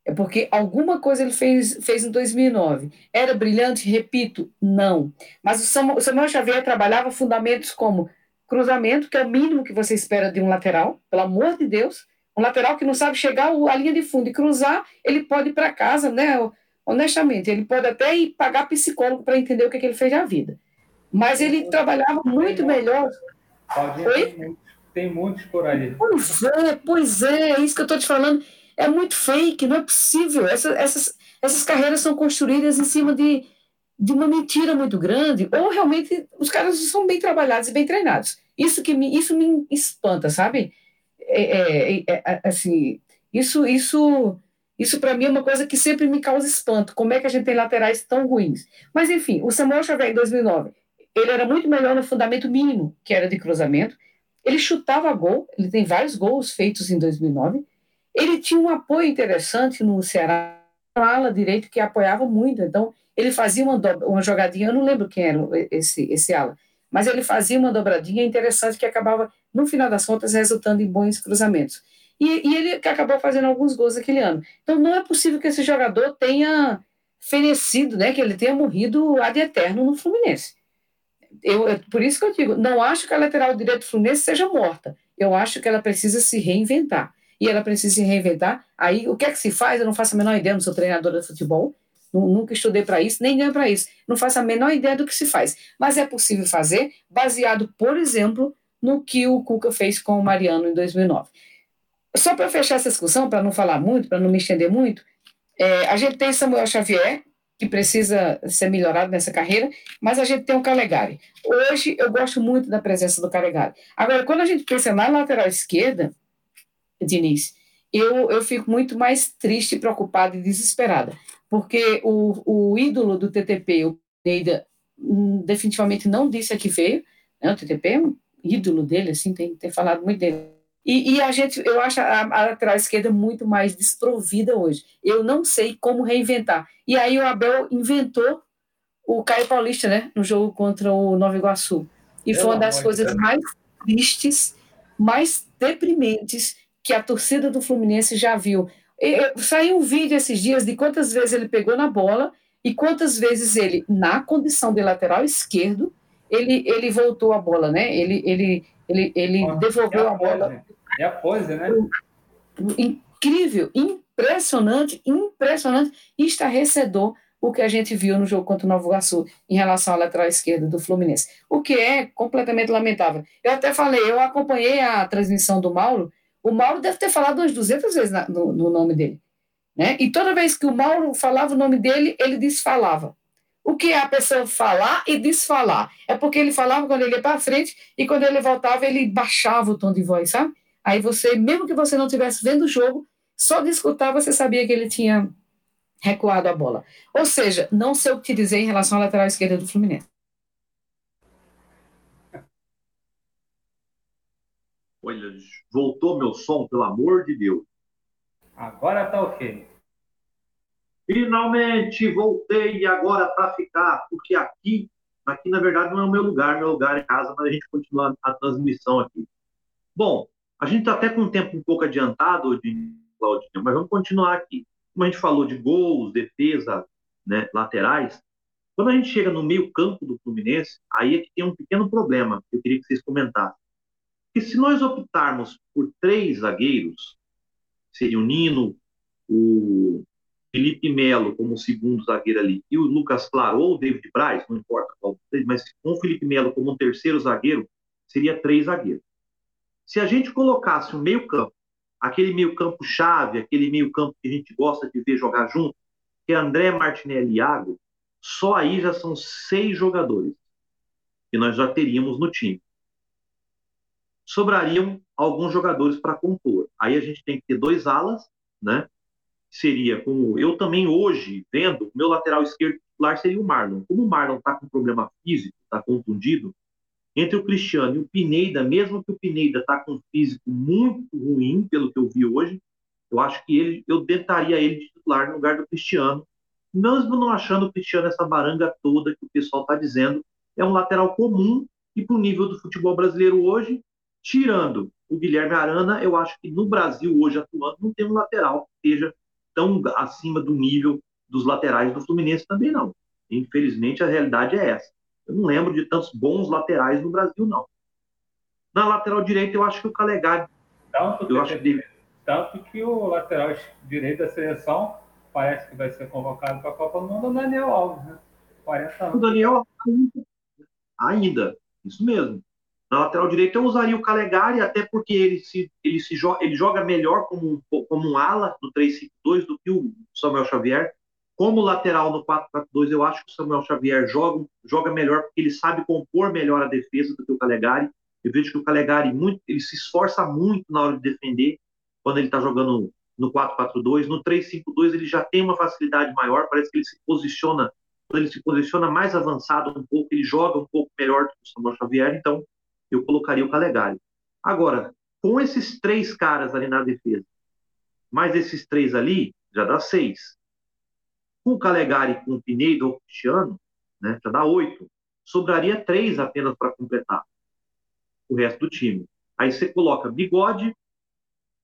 É porque alguma coisa ele fez, fez em 2009. Era brilhante? Repito, não. Mas o Samuel, o Samuel Xavier trabalhava fundamentos como cruzamento, que é o mínimo que você espera de um lateral, pelo amor de Deus. Um lateral que não sabe chegar à linha de fundo e cruzar, ele pode ir para casa, né? Honestamente, ele pode até ir pagar psicólogo para entender o que, que, ele fez na vida. Mas ele trabalhava muito melhor. Tem, tem muitos por aí. Pois é, pois é, é isso que eu estou te falando é muito fake, não é possível. Essa, essas, essas carreiras são construídas em cima de, de uma mentira muito grande, ou realmente os caras são bem trabalhados e bem treinados. Isso que me, isso me espanta, sabe? É, é, é, é assim, isso, isso, isso para mim é uma coisa que sempre me causa espanto. Como é que a gente tem laterais tão ruins? Mas enfim, o Samuel Xavier em 2009, ele era muito melhor no fundamento mínimo, que era de cruzamento. Ele chutava gol, ele tem vários gols feitos em 2009 ele tinha um apoio interessante no Ceará, uma ala direito que apoiava muito. Então, ele fazia uma, uma jogadinha, eu não lembro quem era esse, esse ala, mas ele fazia uma dobradinha interessante que acabava, no final das contas, resultando em bons cruzamentos. E, e ele acabou fazendo alguns gols aquele ano. Então, não é possível que esse jogador tenha fenecido, né, que ele tenha morrido ad eterno no Fluminense. Eu, por isso que eu digo, não acho que a lateral direito do Fluminense seja morta. Eu acho que ela precisa se reinventar e ela precisa se reinventar. Aí, o que é que se faz? Eu não faço a menor ideia, não sou treinadora de futebol, nunca estudei para isso, nem ganho para isso. Não faço a menor ideia do que se faz. Mas é possível fazer, baseado, por exemplo, no que o Cuca fez com o Mariano em 2009. Só para fechar essa discussão, para não falar muito, para não me estender muito, é, a gente tem Samuel Xavier, que precisa ser melhorado nessa carreira, mas a gente tem o Calegari. Hoje eu gosto muito da presença do Calegari. Agora, quando a gente pensa na lateral esquerda, Diniz, eu, eu fico muito mais triste, preocupada e desesperada, porque o, o ídolo do TTP, o Neida, hum, definitivamente não disse a que veio, né? o TTP é um ídolo dele, assim, tem, tem falado muito dele. E, e, a gente, eu acho a, a, lateral esquerda muito mais desprovida hoje. Eu não sei como reinventar. E aí o Abel inventou o Caio Paulista, né, no jogo contra o Nova Iguaçu. E foi uma das coisas mais tristes, mais deprimentes que a torcida do Fluminense já viu. saiu um vídeo esses dias de quantas vezes ele pegou na bola e quantas vezes ele, na condição de lateral esquerdo, ele, ele voltou a bola, né? Ele, ele, ele, ele devolveu a, a bola. É a pose, né? Incrível, impressionante, impressionante, estarrecedor o que a gente viu no jogo contra o Novo Iguaçu em relação à lateral esquerda do Fluminense, o que é completamente lamentável. Eu até falei, eu acompanhei a transmissão do Mauro o Mauro deve ter falado umas 200 vezes na, no, no, nome dele. Né? E toda vez que o Mauro falava o nome dele, ele desfalava. O que é a pessoa falar e desfalar? É porque ele falava quando ele ia para frente e quando ele voltava, ele baixava o tom de voz, sabe? Aí você, mesmo que você não estivesse vendo o jogo, só de escutar você sabia que ele tinha recuado a bola. Ou seja, não sei o que te dizer em relação à lateral esquerda do Fluminense. Olha, voltou meu som, pelo amor de Deus. Agora tá ok. Finalmente voltei e agora para ficar, porque aqui, aqui na verdade não é o meu lugar, meu lugar é casa, mas a gente continua a transmissão aqui. Bom, a gente está até com um tempo um pouco adiantado, Claudinha, mas vamos continuar aqui. Como a gente falou de gols, defesa, né, laterais, quando a gente chega no meio campo do Fluminense, aí é que tem um pequeno problema que eu queria que vocês comentassem que se nós optarmos por três zagueiros, seria o Nino, o Felipe Melo como segundo zagueiro ali, e o Lucas Claro ou o David Braz, não importa qual mas com o Felipe Melo como um terceiro zagueiro, seria três zagueiros. Se a gente colocasse o meio campo, aquele meio campo chave, aquele meio campo que a gente gosta de ver jogar junto, que é André Martinelli e Iago, só aí já são seis jogadores que nós já teríamos no time sobrariam alguns jogadores para compor. Aí a gente tem que ter dois alas, né? Seria como eu também hoje vendo, meu lateral esquerdo titular seria o Marlon. Como o Marlon está com problema físico, está contundido, entre o Cristiano e o Pineda, mesmo que o Pineda está com um físico muito ruim, pelo que eu vi hoje, eu acho que ele, eu tentaria ele de titular no lugar do Cristiano, mesmo não achando o Cristiano essa baranga toda que o pessoal está dizendo, é um lateral comum e para o nível do futebol brasileiro hoje, tirando o Guilherme Arana, eu acho que no Brasil hoje atuando não tem um lateral que esteja tão acima do nível dos laterais do Fluminense também não. Infelizmente a realidade é essa. Eu não lembro de tantos bons laterais no Brasil não. Na lateral direita eu acho que o Calegari tanto eu acho que tanto que o lateral direito da seleção parece que vai ser convocado para a Copa do Mundo o Daniel Alves, né? 40 anos. O Daniel ainda, isso mesmo. Na lateral direita eu usaria o Calegari, até porque ele, se, ele, se joga, ele joga melhor como, como um ala no 3-5-2 do que o Samuel Xavier. Como lateral no 4-4-2, eu acho que o Samuel Xavier joga, joga melhor porque ele sabe compor melhor a defesa do que o Calegari. Eu vejo que o Calegari muito, ele se esforça muito na hora de defender quando ele está jogando no 4-4-2. No 3-5-2 ele já tem uma facilidade maior, parece que ele se posiciona, ele se posiciona mais avançado um pouco, ele joga um pouco melhor do que o Samuel Xavier, então eu colocaria o Calegari. Agora, com esses três caras ali na defesa, mais esses três ali, já dá seis. Com o Calegari, com o Pinedo ou Cristiano, né, já dá oito. Sobraria três apenas para completar o resto do time. Aí você coloca Bigode,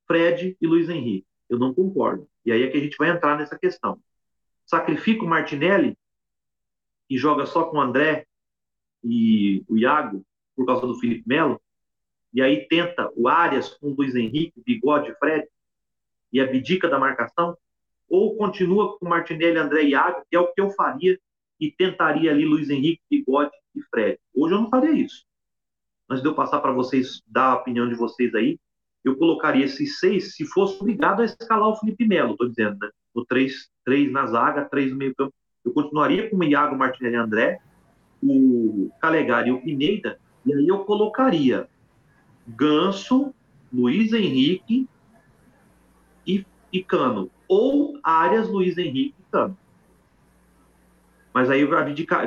Fred e Luiz Henrique. Eu não concordo. E aí é que a gente vai entrar nessa questão. Sacrifica o Martinelli e joga só com o André e o Iago por causa do Felipe Melo, e aí tenta o Arias com o Luiz Henrique, Bigode, Fred, e abdica da marcação, ou continua com Martinelli, André e Iago, que é o que eu faria, e tentaria ali Luiz Henrique, Bigode e Fred. Hoje eu não faria isso. Antes de eu passar para vocês, dar a opinião de vocês aí, eu colocaria esses seis, se fosse obrigado a escalar o Felipe Melo, estou dizendo, né? O três, três na zaga, três no meio campo. Eu continuaria com o Iago, Martinelli André, o Calegari e o Pineda, e aí eu colocaria Ganso, Luiz Henrique e, e Cano. Ou Arias, Luiz Henrique e Cano. Mas aí eu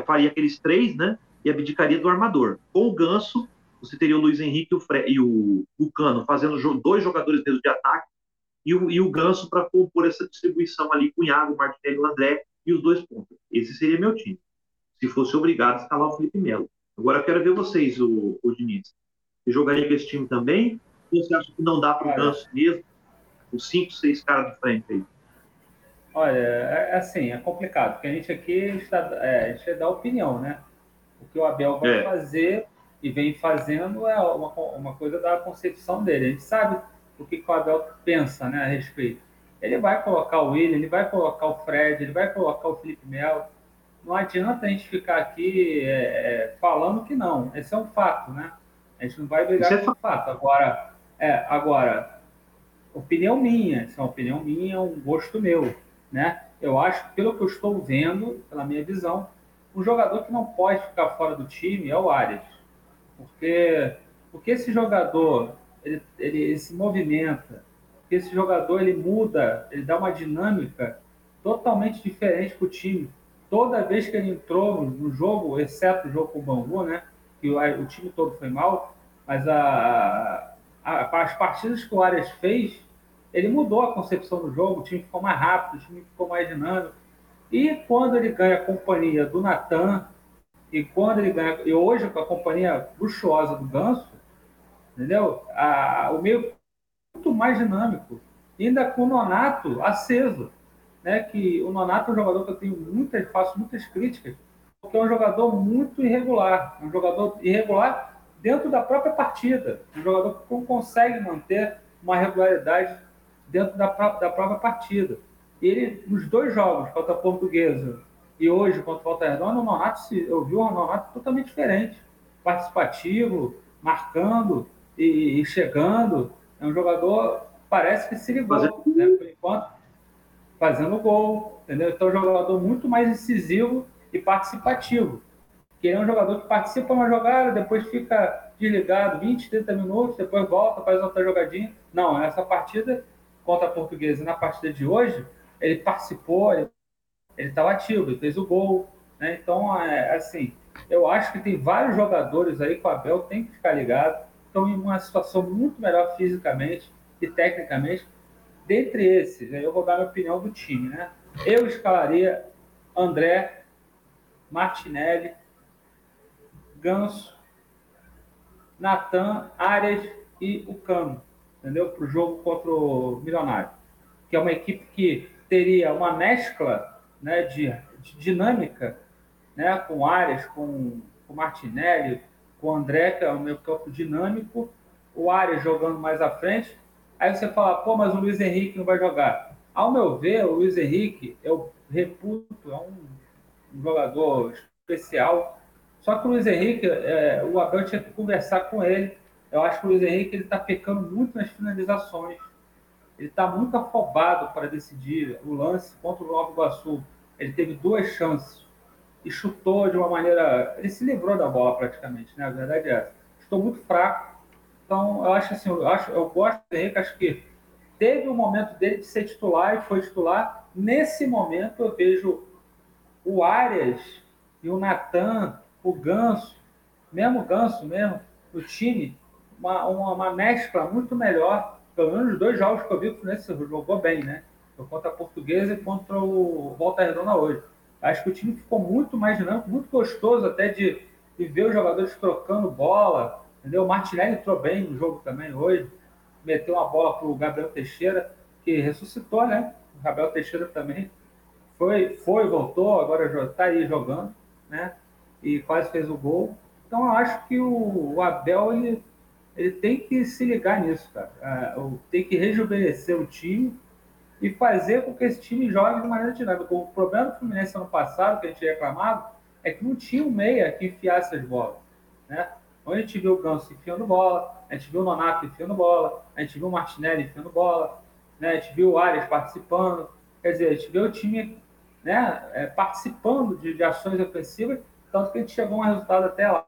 faria aqueles três, né? E abdicaria do armador. Com o Ganso, você teria o Luiz Henrique e o, Fre e o, o Cano fazendo dois jogadores dentro de ataque e o, e o Ganso para compor essa distribuição ali com o Iago, Martinelli e o André e os dois pontos. Esse seria meu time. Se fosse obrigado a escalar o Felipe Melo. Agora eu quero ver vocês, o, o Diniz. Você jogaria com esse time também? Ou você acha que não dá para o Ganso mesmo? Os cinco, seis caras de frente aí. Olha, é, é assim, é complicado, porque a gente aqui está, é, a gente dá opinião, né? O que o Abel vai é. fazer e vem fazendo é uma, uma coisa da concepção dele. A gente sabe o que o Abel pensa né, a respeito. Ele vai colocar o William, ele vai colocar o Fred, ele vai colocar o Felipe Melo não adianta a gente ficar aqui é, é, falando que não. Esse é um fato, né? A gente não vai brigar com é fato. Agora, é, agora, opinião minha, essa é uma opinião minha, é um gosto meu, né? Eu acho pelo que eu estou vendo, pela minha visão, um jogador que não pode ficar fora do time é o Arias. Porque, porque esse jogador, ele, ele, ele se movimenta, porque esse jogador, ele muda, ele dá uma dinâmica totalmente diferente para o time toda vez que ele entrou no jogo, exceto o jogo com o Bangu, né? Que o, o time todo foi mal, mas a, a, as partidas que o Arias fez, ele mudou a concepção do jogo, o time ficou mais rápido, o time ficou mais dinâmico. E quando ele ganha a companhia do Natan, e quando ele ganha, e hoje com a companhia luxuosa do Ganso, entendeu? A, o meio muito mais dinâmico, ainda com o Nonato aceso né, que o Nonato é um jogador que eu tenho muitas, faço muitas críticas, porque é um jogador muito irregular, um jogador irregular dentro da própria partida, um jogador que não consegue manter uma regularidade dentro da, da própria partida. E ele, nos dois jogos, contra a Portuguesa e hoje contra o Volta Redonda, o Nonato, eu vi o Nonato totalmente diferente, participativo, marcando e, e chegando. É um jogador, parece que se ligou, né, por enquanto fazendo gol, entendeu? Então, é um jogador muito mais incisivo e participativo. Que ele é um jogador que participa uma jogada, depois fica desligado 20, 30 minutos, depois volta, faz outra jogadinha. Não, essa partida contra a Portuguesa, na partida de hoje, ele participou, ele estava ativo, ele fez o gol. Né? Então, é, assim, eu acho que tem vários jogadores aí que o Abel tem que ficar ligado, estão em uma situação muito melhor fisicamente e tecnicamente Dentre esses, eu vou dar minha opinião do time, né? Eu escalaria André, Martinelli, Ganso, Natan, Arias e o Cano, entendeu? Para o jogo contra o Milionário. Que é uma equipe que teria uma mescla né, de, de dinâmica né, com Arias, com, com Martinelli, com André, que é o meu campo dinâmico, o Arias jogando mais à frente. Aí você fala, pô, mas o Luiz Henrique não vai jogar. Ao meu ver, o Luiz Henrique, eu reputo, é um, jogador especial. Só que o Luiz Henrique, é, o Abel tinha que conversar com ele. Eu acho que o Luiz Henrique está pecando muito nas finalizações. Ele está muito afobado para decidir o lance contra o Nova Iguaçu. Ele teve duas chances e chutou de uma maneira. Ele se livrou da bola praticamente, né? A verdade é essa. Chutou muito fraco. Então, eu acho assim, eu, acho, eu gosto do Henrique, acho que teve o um momento dele de ser titular e foi titular. Nesse momento, eu vejo o Arias e o Natan, o Ganso, mesmo o Ganso mesmo, o time, uma, uma, uma, mescla muito melhor. Pelo menos os dois jogos que eu vi, o Fluminense jogou bem, né? Contra a Portuguesa e contra o Volta Redonda hoje. Acho que o time ficou muito mais dinâmico, muito gostoso até de, de ver os jogadores trocando bola. Entendeu? O Martinelli entrou bem no jogo também hoje. Meteu uma bola para o Gabriel Teixeira, que ressuscitou, né? O Gabriel Teixeira também foi, foi voltou, agora está aí jogando, né? E quase fez o gol. Então eu acho que o, o Abel ele, ele tem que se ligar nisso, cara. É, tem que rejuvenescer o time e fazer com que esse time jogue de maneira dinâmica. O problema do Fluminense ano passado, que a gente reclamava, é que não tinha um meia que enfiasse as bolas. Né? Então a gente viu o Ganso enfiando bola, a gente viu o Nonato enfiando bola, a gente viu o Martinelli enfiando bola, né? a gente viu o Arias participando. Quer dizer, a gente viu o time né, é, participando de, de, ações ofensivas, tanto que a gente chegou a um resultado até lá,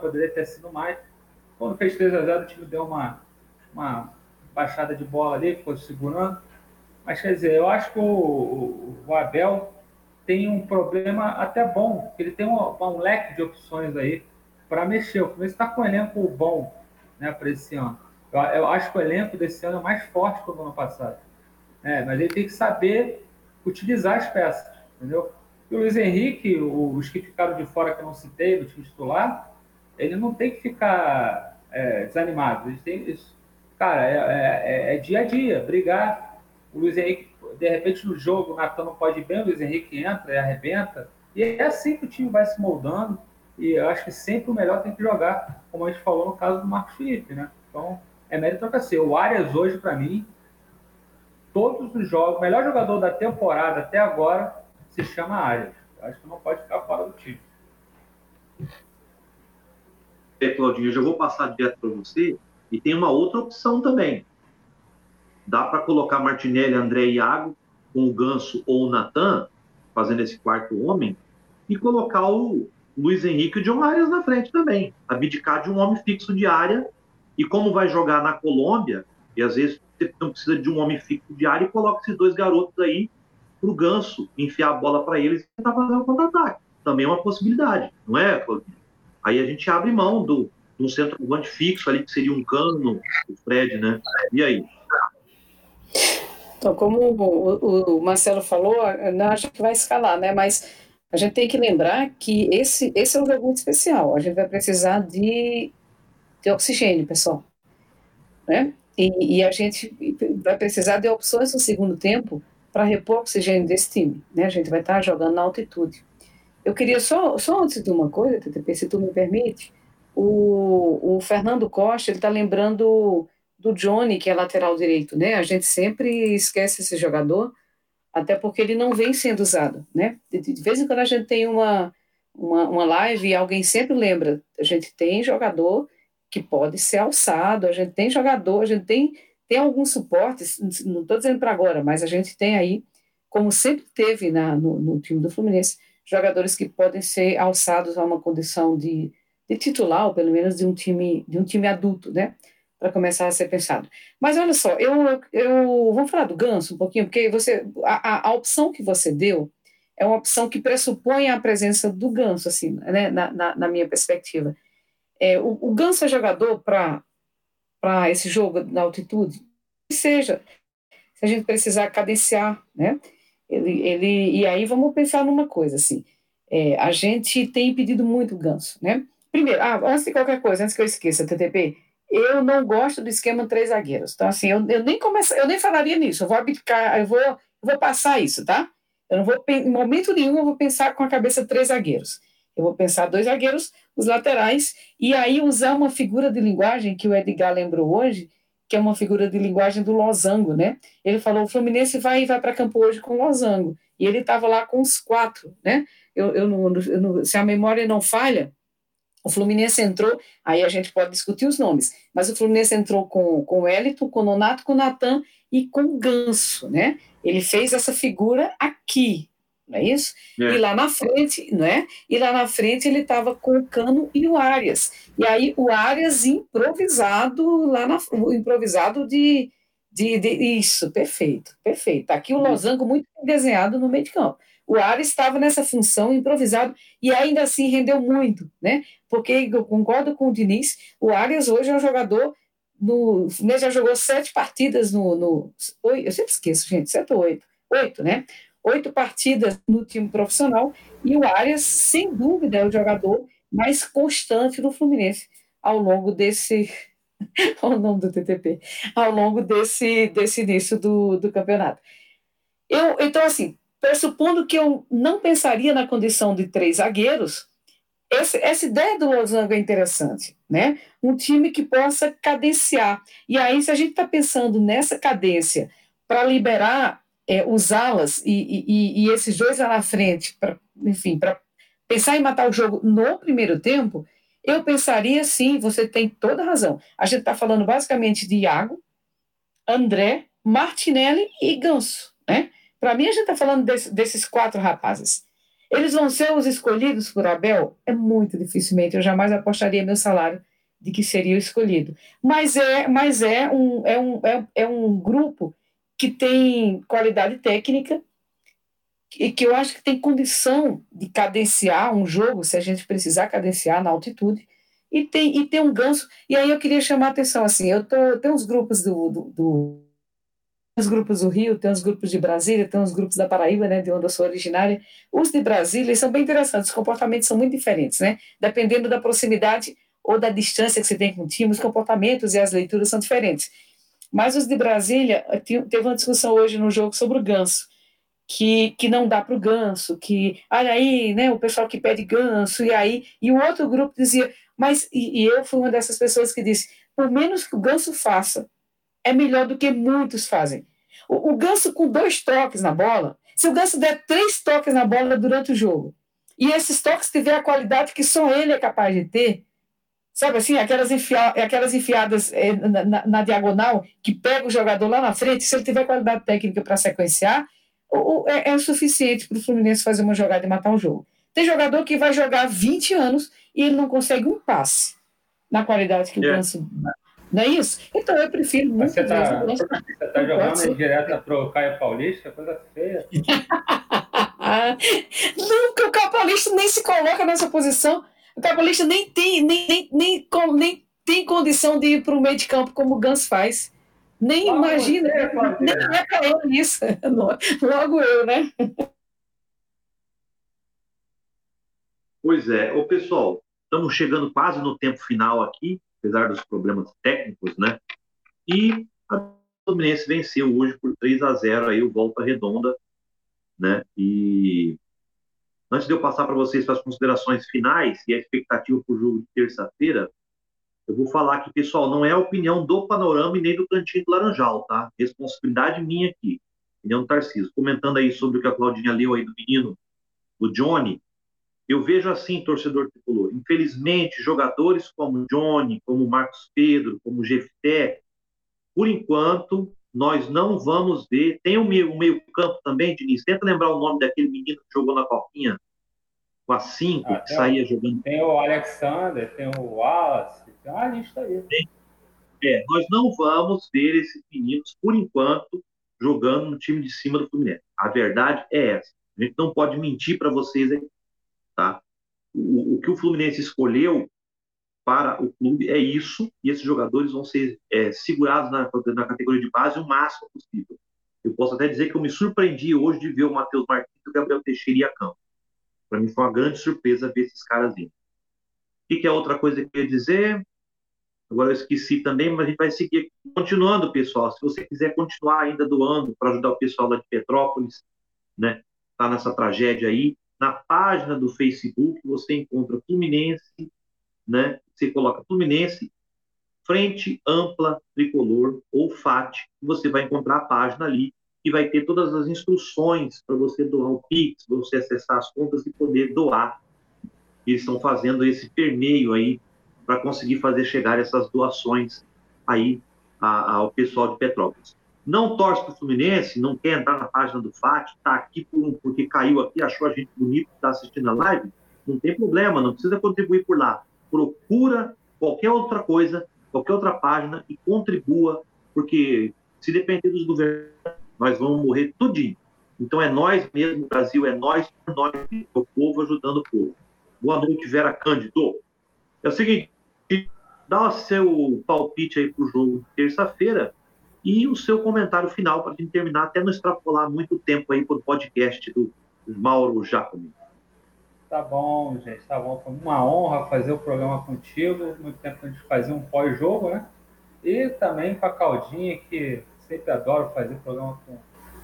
poderia ter sido mais. Quando fez 3 a 0 o time deu uma, uma baixada de bola ali, ficou segurando. Mas quer dizer, eu acho que o, o Abel tem um problema até bom, ele tem um, um leque de opções aí para mexer. O Fluminense está com um elenco bom né, para esse ano. Eu, eu, acho que o elenco desse ano é mais forte que o ano passado. É, mas ele tem que saber utilizar as peças, entendeu? E o Luiz Henrique, os que ficaram de fora que eu não citei, do time titular, ele não tem que ficar é, desanimado. Ele tem, isso, cara, é, é, é, dia a dia, brigar, o Luiz Henrique, de repente, no jogo, o Natan não pode ir bem, o Luiz Henrique entra e arrebenta. E é assim que o time vai se moldando. E eu acho que sempre o melhor tem que jogar, como a gente falou no caso do Marcos Felipe, né? Então, é meritocracia. O Arias hoje, para mim, todos os jogos, o melhor jogador da temporada até agora se chama Arias. Eu acho que não pode ficar fora do time. É, Claudinho, eu já vou passar direto para você. E tem uma outra opção também. Dá para colocar Martinelli, André e Iago com o Ganso ou o Natan, fazendo esse quarto homem, e colocar o Luiz Henrique e o John Arias na frente também. Abdicar de um homem fixo de área. E como vai jogar na Colômbia, e às vezes você não precisa de um homem fixo de área, e coloca esses dois garotos aí pro Ganso enfiar a bola para eles e tentar fazer um contra-ataque. Também é uma possibilidade, não é, Claudinho? Aí a gente abre mão do, do centroavante fixo ali, que seria um cano, o Fred, né? E aí? Então, como o, o Marcelo falou, não acho que vai escalar, né? Mas a gente tem que lembrar que esse, esse é um jogo muito especial. A gente vai precisar de, de oxigênio, pessoal. Né? E, e a gente vai precisar de opções no segundo tempo para repor oxigênio desse time. Né? A gente vai estar jogando na altitude. Eu queria só, só antes de uma coisa, TTP, se tu me permite, o, o Fernando Costa, ele está lembrando do Johnny, que é lateral direito, né? A gente sempre esquece esse jogador, até porque ele não vem sendo usado, né? De, vez em quando a gente tem uma, uma, uma live e alguém sempre lembra, a gente tem jogador que pode ser alçado, a gente tem jogador, a gente tem, tem alguns suportes, não estou dizendo para agora, mas a gente tem aí, como sempre teve na, no, no, time do Fluminense, jogadores que podem ser alçados a uma condição de, de titular, ou pelo menos de um time, de um time adulto, né? Para começar a ser pensado. Mas olha só, eu, eu vou falar do ganso um pouquinho, porque você a, a, opção que você deu é uma opção que pressupõe a presença do ganso, assim, né, na, na, na minha perspectiva. É, o, o ganso é jogador para esse jogo na altitude? Que seja, se a gente precisar cadenciar, né? Ele, ele, e aí vamos pensar numa coisa, assim, é, a gente tem pedido muito ganso, né? primeiro, ah, antes de qualquer coisa, antes que eu esqueça, TTP, eu não gosto do esquema três zagueiros. Então, assim, eu, eu nem começo, eu nem falaria nisso, eu vou abdicar, eu vou, eu vou passar isso, tá? Eu não vou, em momento nenhum, eu vou pensar com a cabeça três zagueiros. Eu vou pensar dois zagueiros, os laterais, e aí usar uma figura de linguagem que o Edgar lembrou hoje, que é uma figura de linguagem do losango, né? Ele falou: o Fluminense vai vai para campo hoje com losango. E ele estava lá com os quatro, né? Eu, eu, eu se a memória não falha, o Fluminense entrou, aí a gente pode discutir os nomes, mas o Fluminense entrou com, com o Elito, com o Nonato, com o Natan e com o Ganso, né? Ele fez essa figura aqui, não é isso? É. E lá na frente, não é? E lá na frente ele estava com o Cano e o Arias. E aí o Arias improvisado lá na improvisado de, de, de isso, perfeito, perfeito. Aqui o losango muito desenhado no meio de campo. O Arias estava nessa função improvisado e ainda assim rendeu muito, né? Porque eu concordo com o Diniz, o Arias hoje é um jogador no, né, já jogou sete partidas no, no eu sempre esqueço, gente, sete ou oito, oito, né? oito partidas no time profissional, e o Arias, sem dúvida, é o jogador mais constante do Fluminense ao longo desse. ao nome do TTP, ao longo desse, desse início do, do campeonato. Eu, então, assim, pressupondo que eu não pensaria na condição de três zagueiros, esse, essa ideia do Losango é interessante, né? Um time que possa cadenciar. E aí, se a gente está pensando nessa cadência para liberar é, usá-las e, e, e, esses dois lá na frente, pra, enfim, para pensar em matar o jogo no primeiro tempo, eu pensaria sim, você tem toda razão. A gente está falando basicamente de Iago, André, Martinelli e Ganso. Né? Para mim, a gente está falando desse, desses quatro rapazes. Eles vão ser os escolhidos por Abel? É muito dificilmente, eu jamais apostaria meu salário de que seria o escolhido. Mas é, mas é, um, é, um, é, é um grupo que tem qualidade técnica e que eu acho que tem condição de cadenciar um jogo, se a gente precisar cadenciar na altitude, e tem, e tem um ganso. E aí eu queria chamar a atenção, assim, eu tô, tem uns grupos do, do, do os grupos do Rio, tem uns grupos de Brasília, tem uns grupos da Paraíba, né, de onde eu sou originária. Os de Brasília são bem interessantes, os comportamentos são muito diferentes, né? Dependendo da proximidade ou da distância que você tem com o time, os comportamentos e as leituras são diferentes. Mas os de Brasília, eh, teve uma discussão hoje no jogo sobre o ganso, que, que não dá para o ganso, que, olha aí, né, o pessoal que pede ganso, e aí, e o outro grupo dizia, mas, e, e eu fui uma dessas pessoas que disse, por menos que o ganso faça, é melhor do que muitos fazem. O, o ganso com dois toques na bola, se o ganso der três toques na bola durante o jogo, e esses toques tiver a qualidade que só ele é capaz de ter, sabe assim, aquelas, enfia, aquelas enfiadas é, na, na, na, diagonal que pega o jogador lá na frente, se ele tiver qualidade técnica para sequenciar, o, é, é o suficiente para o Fluminense fazer uma jogada e matar o jogo. Tem jogador que vai jogar 20 anos e ele não consegue um passe na qualidade que o Ganso é. Não é isso? Então eu prefiro muito Você está tá jogando direto para o Caio Paulista? Coisa feia. Nunca o Caio Paulista nem se coloca nessa posição. O cabalista nem tem, nem, nem, nem, nem tem condição de ir para o meio de campo como o Gans faz. Nem imagina, você, nem é para ele isso. Logo eu, né? Pois é. Ô, pessoal, estamos chegando quase no tempo final aqui, apesar dos problemas técnicos, né? E a Fluminense venceu hoje por 3 a 0 aí o Volta Redonda, né? E Antes de eu passar para vocês para as considerações finais e a expectativa para o jogo de terça-feira, eu vou falar que, pessoal, não é a opinião do Panorama e nem do Cantinho do Laranjal, tá? Responsabilidade minha aqui. Opinião do Tarcísio. Comentando aí sobre o que a Claudinha leu aí do menino, do Johnny, eu vejo assim, torcedor tricolor. Infelizmente, jogadores como Johnny, como Marcos Pedro, como Jefté, por enquanto, nós não vamos ver. Tem o um meio, um meio campo também, Diniz. Tenta lembrar o nome daquele menino que jogou na Copinha com a 5, ah, que saía jogando. Tem o Alexander, tem o Wallace, tem uma lista aí. É, nós não vamos ver esses meninos, por enquanto, jogando no time de cima do Fluminense. A verdade é essa. A gente não pode mentir para vocês aí, tá? O, o que o Fluminense escolheu para o clube é isso, e esses jogadores vão ser é, segurados na, na, categoria de base o máximo possível. Eu posso até dizer que eu me surpreendi hoje de ver o Matheus Martins e o Gabriel Teixeira ir a campo. Para mim foi uma grande surpresa ver esses caras indo. que, que é outra coisa que eu ia dizer? Agora eu esqueci também, mas a gente vai seguir continuando, pessoal. Se você quiser continuar ainda doando para ajudar o pessoal lá de Petrópolis, né? Tá nessa tragédia aí. Na página do Facebook você encontra Fluminense, né? Você coloca Fluminense Frente Ampla Tricolor ou FAT, você vai encontrar a página ali e vai ter todas as instruções para você doar o Pix, você acessar as contas e poder doar. Eles estão fazendo esse permeio aí para conseguir fazer chegar essas doações aí ao pessoal de Petrópolis. Não torce para o Fluminense, não quer entrar na página do FAT, está aqui por, porque caiu aqui, achou a gente bonito, está assistindo a live, não tem problema, não precisa contribuir por lá. Procura qualquer outra coisa, qualquer outra página e contribua, porque se depender dos governos, nós vamos morrer tudinho. Então é nós mesmo, Brasil é nós, nós, o povo ajudando o povo. Boa noite, Vera Cândido. É o seguinte, dá o seu palpite aí para o jogo terça-feira e o seu comentário final para a gente terminar, até não extrapolar muito tempo aí para o podcast do Mauro Jacome. Tá bom, gente, tá bom. Foi uma honra fazer o programa contigo. Muito tempo a gente fazia um pós-jogo, né? E também com a Caldinha, que sempre adoro fazer programa com,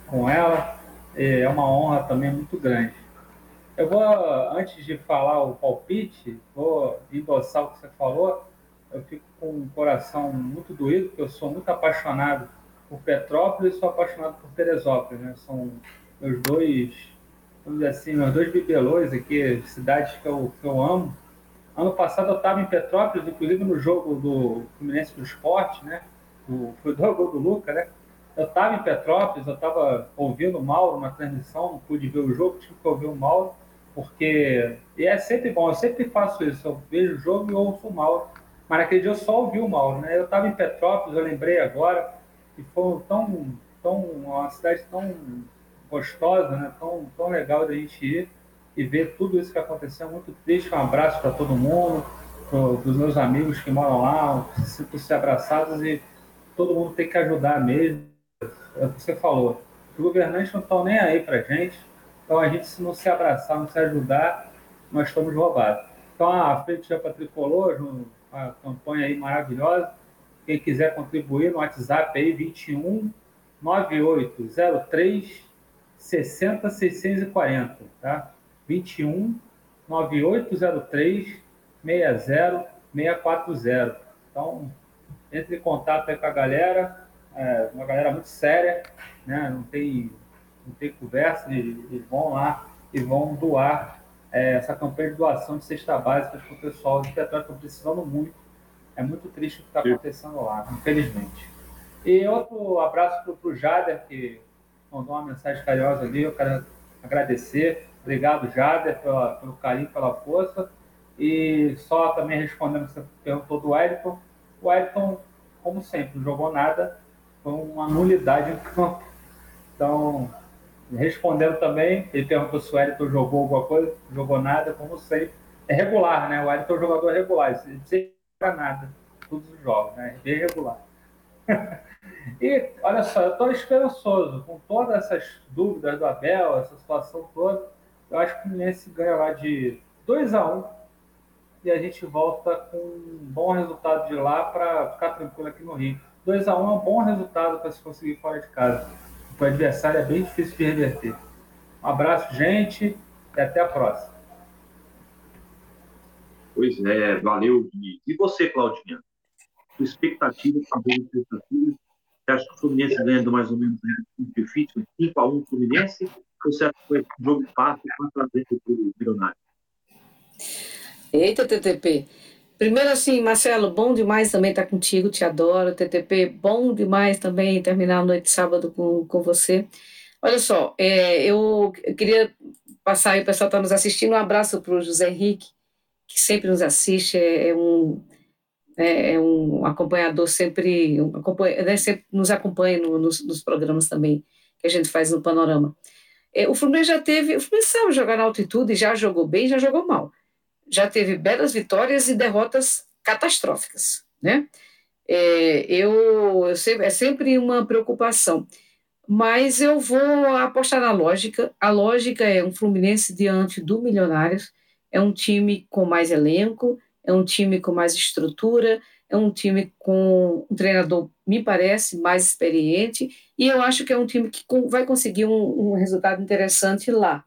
com ela. É uma honra também muito grande. Eu vou, antes de falar o palpite, vou endossar o que você falou. Eu fico com o coração muito doído, porque eu sou muito apaixonado por Petrópolis e sou apaixonado por Teresópolis. Né? São meus dois, vamos dizer assim, meus dois bibelôs aqui, cidades que eu, que eu amo. Ano passado eu estava em Petrópolis, inclusive no jogo do Fluminense do Esporte, né? O, foi do gol do Luca, né? Eu estava em Petrópolis, eu estava ouvindo o Mauro na transmissão, não pude ver o jogo, tive que ouvir o Mauro porque e é sempre bom, eu sempre faço isso, eu vejo o jogo e ouço o Mauro, mas naquele dia eu só ouvi o Mauro, né? Eu estava em Petrópolis, eu lembrei agora, e foi tão, tão, uma cidade tão gostosa, né? Tão, tão legal da gente ir e ver tudo isso que aconteceu, muito triste, um abraço para todo mundo, pro, dos meus amigos que moram lá, sinto-se abraçados e todo mundo tem que ajudar mesmo, é o que você falou, os governantes não estão nem aí para gente, então, a gente, se não se abraçar, não se ajudar, nós estamos roubados. Então, a Frente já Tricolor, uma campanha aí maravilhosa. Quem quiser contribuir no WhatsApp aí, 21 9803 60640, tá? 21 9803 60640. Então, entre em contato aí com a galera, é uma galera muito séria, né? Não tem não tem conversa, eles vão lá e vão doar é, essa campanha de doação de cesta básica para o pessoal de Petrópolis estão precisando muito. É muito triste o que está acontecendo lá, infelizmente. E outro abraço para o Jader, que mandou uma mensagem carinhosa ali. Eu quero agradecer. Obrigado, Jader, pela, pelo carinho, pela força. E só também respondendo você perguntou do Wellington. O Wellington, como sempre, não jogou nada. Foi uma nulidade em campo. Então, Respondendo também, ele perguntou se o Wellington jogou alguma coisa, jogou nada, como sempre. É regular, né? O Wellington é um jogador regular, ele não joga nada, todos os jogos, né? Bem regular. e, olha só, eu estou esperançoso, com todas essas dúvidas do Abel, essa situação toda, eu acho que o Fluminense ganha lá de 2 a 1 um, e a gente volta com um bom resultado de lá para ficar tranquilo aqui no Rio. 2 a 1 um é um bom resultado para se conseguir fora de casa o adversário é bem difícil de reverter. Um abraço, gente, e até a próxima. Pois é, valeu, E você, Claudinha? Sua expectativa, também expectativa? Você acha que o Fluminense ganhando mais ou menos difícil, 5x1 Fluminense? Ou você acha que foi um jogo fácil para trazer para o Milionário? Eita, TTP. Primeiro, assim, Marcelo, bom demais também estar contigo, te adoro. TTP, bom demais também terminar a noite de sábado com, com você. Olha só, é, eu queria passar aí, o pessoal está nos assistindo, um abraço para o José Henrique, que sempre nos assiste, é, é um, é, é, um acompanhador sempre, um, acompanha, né, sempre nos acompanha no, nos, nos, programas também que a gente faz no Panorama. É, o Fluminense já teve, o Fluminense sabe jogar na altitude, já jogou bem, já jogou mal já teve belas vitórias e derrotas catastróficas, né? É, eu, eu sempre, é sempre uma preocupação, mas eu vou apostar na lógica. A lógica é um Fluminense diante do Milionários, é um time com mais elenco, é um time com mais estrutura, é um time com um treinador, me parece, mais experiente, e eu acho que é um time que vai conseguir um, um resultado interessante lá.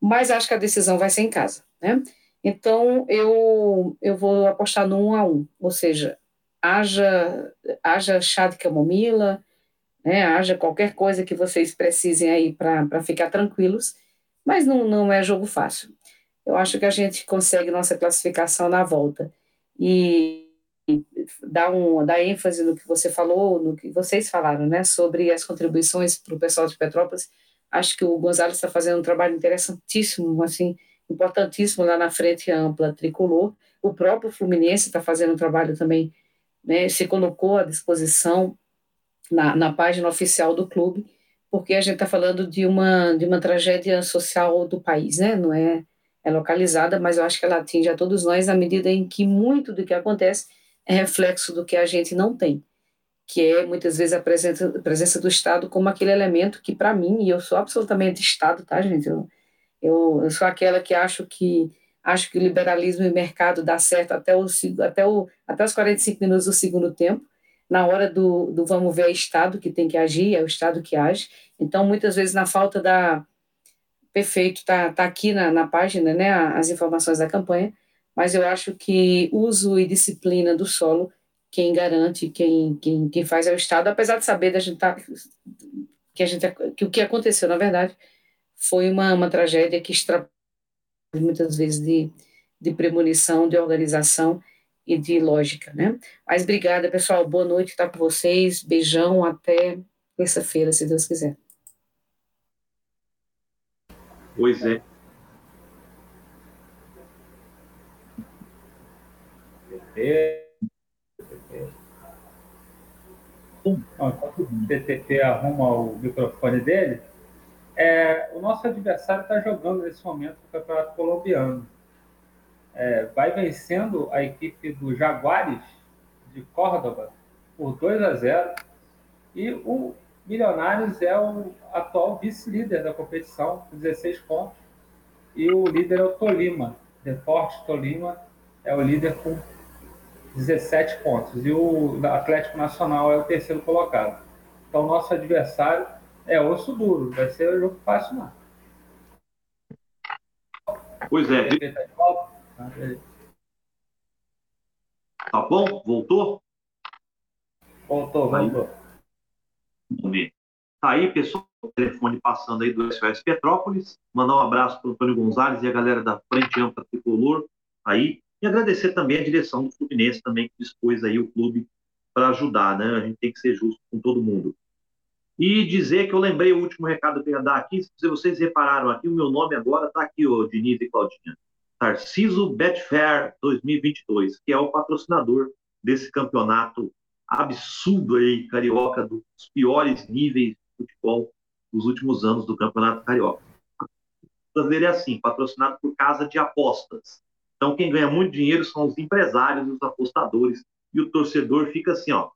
Mas acho que a decisão vai ser em casa, né? Então, eu, eu vou apostar no 1 a 1 ou seja, haja, haja chá de camomila, né, haja qualquer coisa que vocês precisem aí para ficar tranquilos, mas não, não é jogo fácil. Eu acho que a gente consegue nossa classificação na volta. E dar, um, dar ênfase no que você falou, no que vocês falaram, né, sobre as contribuições para o pessoal de Petrópolis. Acho que o Gonzalo está fazendo um trabalho interessantíssimo, assim, importantíssimo lá na frente ampla tricolor. O próprio Fluminense está fazendo um trabalho também, né, se colocou à disposição na, na página oficial do clube, porque a gente está falando de uma, de uma tragédia social do país, né? Não é, é localizada, mas eu acho que ela atinge a todos nós na medida em que muito do que acontece é reflexo do que a gente não tem, que é muitas vezes a presença, a presença do Estado como aquele elemento que, para mim, e eu sou absolutamente Estado, tá, gente? Eu, eu, eu sou aquela que acho que acho que o liberalismo e o mercado dá certo até, o, até, o, até os 45 minutos do segundo tempo, na hora do, do vamos ver é Estado que tem que agir, é o Estado que age. Então, muitas vezes, na falta da. Perfeito, está tá aqui na, na página né, as informações da campanha, mas eu acho que uso e disciplina do solo, quem garante, quem, quem, quem faz é o Estado, apesar de saber da gente tá, que, a gente, que o que aconteceu, na verdade, foi uma, uma tragédia que extrapolou muitas vezes de, de premonição, de organização e de lógica, né? Mas obrigada, pessoal. Boa noite, estar com vocês. Beijão, até terça-feira, se Deus quiser. Pois é. enquanto o TTP arruma o microfone dele, é, o nosso adversário está jogando nesse momento o Campeonato Colombiano. É, vai vencendo a equipe do Jaguares de Córdoba por 2 a 0 e o Milionários é o atual vice-líder da competição, com 16 pontos, e o líder é o Tolima, Deportes Tolima é o líder com 17 pontos, e o Atlético Nacional é o terceiro colocado. Então, nosso adversário é osso duro, vai ser um jogo fácil, não. Pois é. Tá bom? Voltou? Voltou, voltou. Vamos ver. Tá aí, pessoal, o telefone passando aí do SOS Petrópolis. Mandar um abraço para o Antônio Gonzalez e a galera da Frente Ampla Tricolor aí. E agradecer também a direção do Fluminense também, que dispôs aí o clube para ajudar, né? A gente tem que ser justo com todo mundo. E dizer que eu lembrei o último recado que eu ia dar aqui. Se vocês repararam aqui, o meu nome agora está aqui, o Diniz e Claudinha. Tarciso Betfair 2022, que é o patrocinador desse campeonato absurdo aí, carioca, dos piores níveis de futebol dos últimos anos do campeonato carioca. O é assim, patrocinado por casa de apostas. Então, quem ganha muito dinheiro são os empresários, os apostadores, e o torcedor fica assim, ó.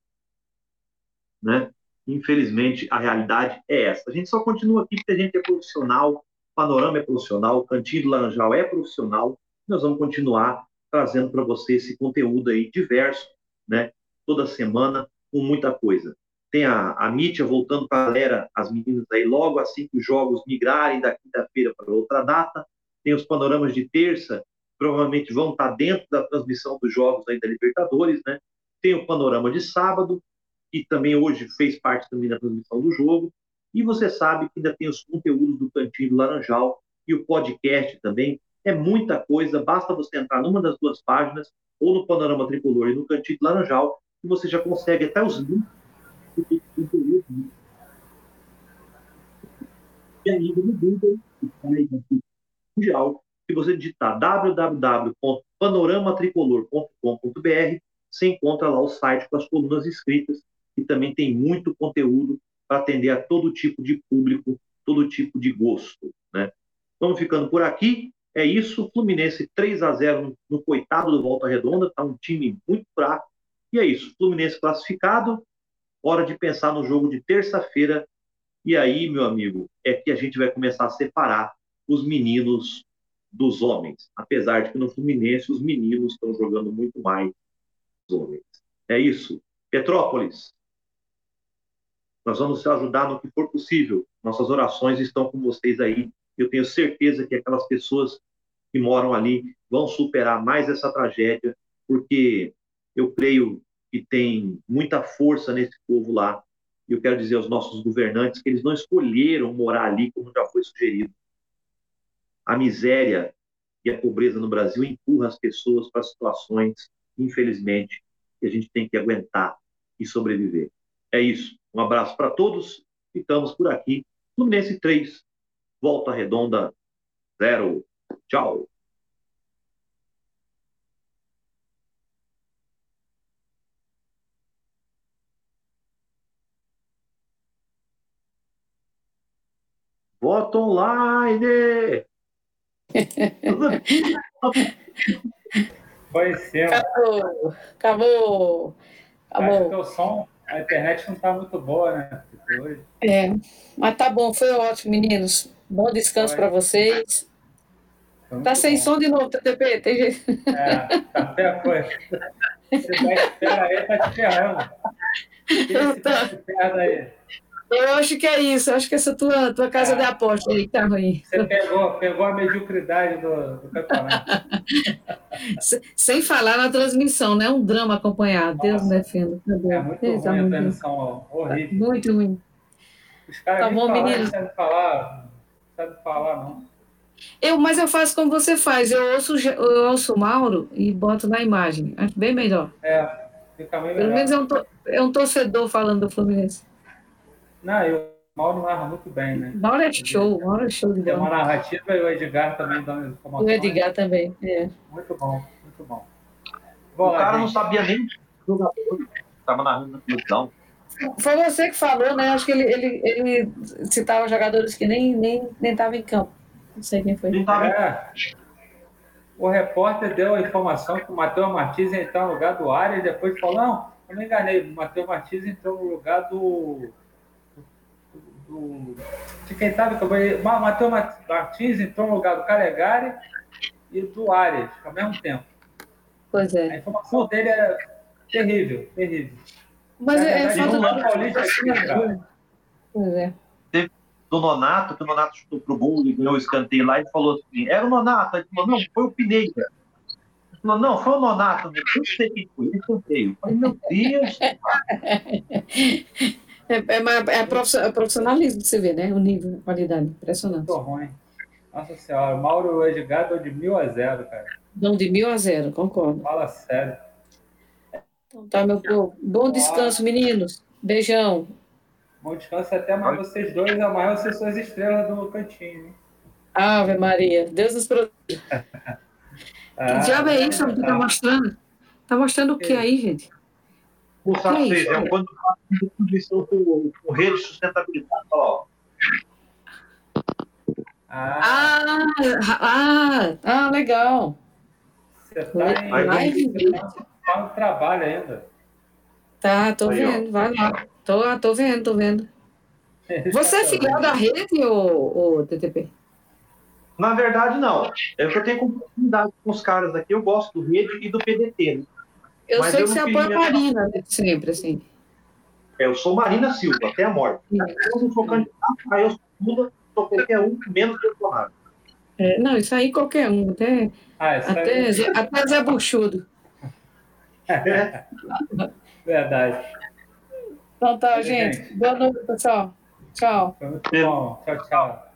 Né? Infelizmente, a realidade é essa. A gente só continua aqui porque a gente é profissional, Panorama é profissional, Cantinho do Laranjal é profissional. Nós vamos continuar trazendo para você esse conteúdo aí diverso, né? Toda semana, com muita coisa. Tem a, a Mítia voltando para a galera, as meninas aí, logo assim que os jogos migrarem da quinta-feira para outra data. Tem os panoramas de terça, provavelmente vão estar dentro da transmissão dos jogos aí da Libertadores, né? Tem o panorama de sábado, que também hoje fez parte também da transmissão do jogo. E você sabe que ainda tem os conteúdos do Cantinho do Laranjal e o podcast também. É muita coisa, basta você entrar numa das duas páginas, ou no Panorama Tricolor e no Cantinho do Laranjal, e você já consegue até os links do. E ainda no Google, mundial, se você digitar www.panoramatricolor.com.br, você encontra lá o site com as colunas escritas, e também tem muito conteúdo para atender a todo tipo de público, todo tipo de gosto. Né? Vamos ficando por aqui. É isso. Fluminense 3 a 0 no coitado do Volta Redonda. Está um time muito fraco. E é isso. Fluminense classificado. Hora de pensar no jogo de terça-feira. E aí, meu amigo, é que a gente vai começar a separar os meninos dos homens, apesar de que no Fluminense os meninos estão jogando muito mais os homens. É isso. Petrópolis, nós vamos ajudar no que for possível. Nossas orações estão com vocês aí. Eu tenho certeza que aquelas pessoas que moram ali vão superar mais essa tragédia, porque eu creio que tem muita força nesse povo lá. E eu quero dizer aos nossos governantes que eles não escolheram morar ali, como já foi sugerido. A miséria e a pobreza no Brasil empurra as pessoas para situações, infelizmente, que a gente tem que aguentar e sobreviver. É isso. Um abraço para todos. Ficamos por aqui. Fluminense 3, Volta Redonda 0. Tchau. Voto online! Foi sim. Acabou. Acabou. Acabou. o som, a internet não está muito boa, né? Hoje. É, mas tá bom, foi ótimo, meninos. Bom descanso para vocês. Tá sem bom. som de novo, TTP, tem jeito. É, tá até a coisa. Você tá espera aí, tá te ferrando. Tá. tá aí. Eu acho que é isso, eu acho que essa tua, tua casa é. de aposta aí que tá ruim. Você pegou, pegou a mediocridade do, do campeonato. Sem falar na transmissão, né? Um drama acompanhado. Nossa. Deus me defenda. É muito Deus ruim a transmissão, horrível. Muito ruim. Os caras tá bom, falar, menino. não sabem falar, não sabem falar, não. Eu, mas eu faço como você faz. Eu ouço, eu ouço o Mauro e boto na imagem. Acho bem melhor. É, fica bem melhor. Pelo menos é um, é um torcedor falando do Fluminense. Não, eu, o Mauro narra muito bem, né? Mauro é show, Mauro é show de Tem uma narrativa e o Edgar também dando informações. O Edgar também, é. Muito bom, muito bom. bom o cara gente... não sabia nem jogador estava narrando na televisão. Foi você que falou, né? Acho que ele, ele, ele citava jogadores que nem estavam nem, nem em campo. Não sei quem foi. É. O repórter deu a informação que o Matheus Martins ia entrar no lugar do Arias e depois falou: não, eu me enganei, o Matheus Martins entrou no lugar do do, de quem estava o Matheus Martins entrou no lugar do Calegari e do Arias ao mesmo tempo. Pois é. A informação dele é terrível, terrível. Mas é, é falta de paulista Pois é. Teve do Nonato, que o Nonato chutou pro gol e ganhou o escanteio lá e falou assim: era o Nonato. Ele falou: não, foi o Pineira. Ele falou: não, foi o Nonato. Eu não sei quem foi, escanteio. Eu falei: meu Deus. É, é, é, profissionalismo você vê, né? O nível, a qualidade, impressionante. Muito ruim. Nossa senhora, Mauro Edgar deu de mil a zero, cara. Não, de mil a zero, concordo. Fala sério. Então tá, meu povo. Bom descanso, meninos. Beijão. Bom descanso até mais vocês dois. Amanhã vocês são as estrelas do cantinho, hein? Ave Maria. Deus nos proteja. ah, que diabo é isso que tá mostrando? Tá mostrando o que aí, gente? O SAP é quando contribuição com, com rede de sustentabilidade. Ó. Ah, ah, ah, legal. Você está em live? Tá no trabalho ainda. Tá, tô Aí, vendo, ó. vai lá. Tô, tô vendo, tô vendo. Você é filial da rede, ou, TTP? Na verdade, não. É eu tenho oportunidade com os caras aqui. Eu gosto do rede e do PDT. Né? Eu Mas sei eu que você apoia a Marina né, sempre, assim. É, eu sou Marina Silva, até a morte. Eu não sou candidato, aí eu sou Lula, sou qualquer um, menos Bolsonaro. É, não, isso aí qualquer um, até, ah, até, aí... Zé, até Zé Buchudo. É. Verdade. Então tá, gente. Boa noite, pessoal. Tchau. Bom. Tchau, tchau.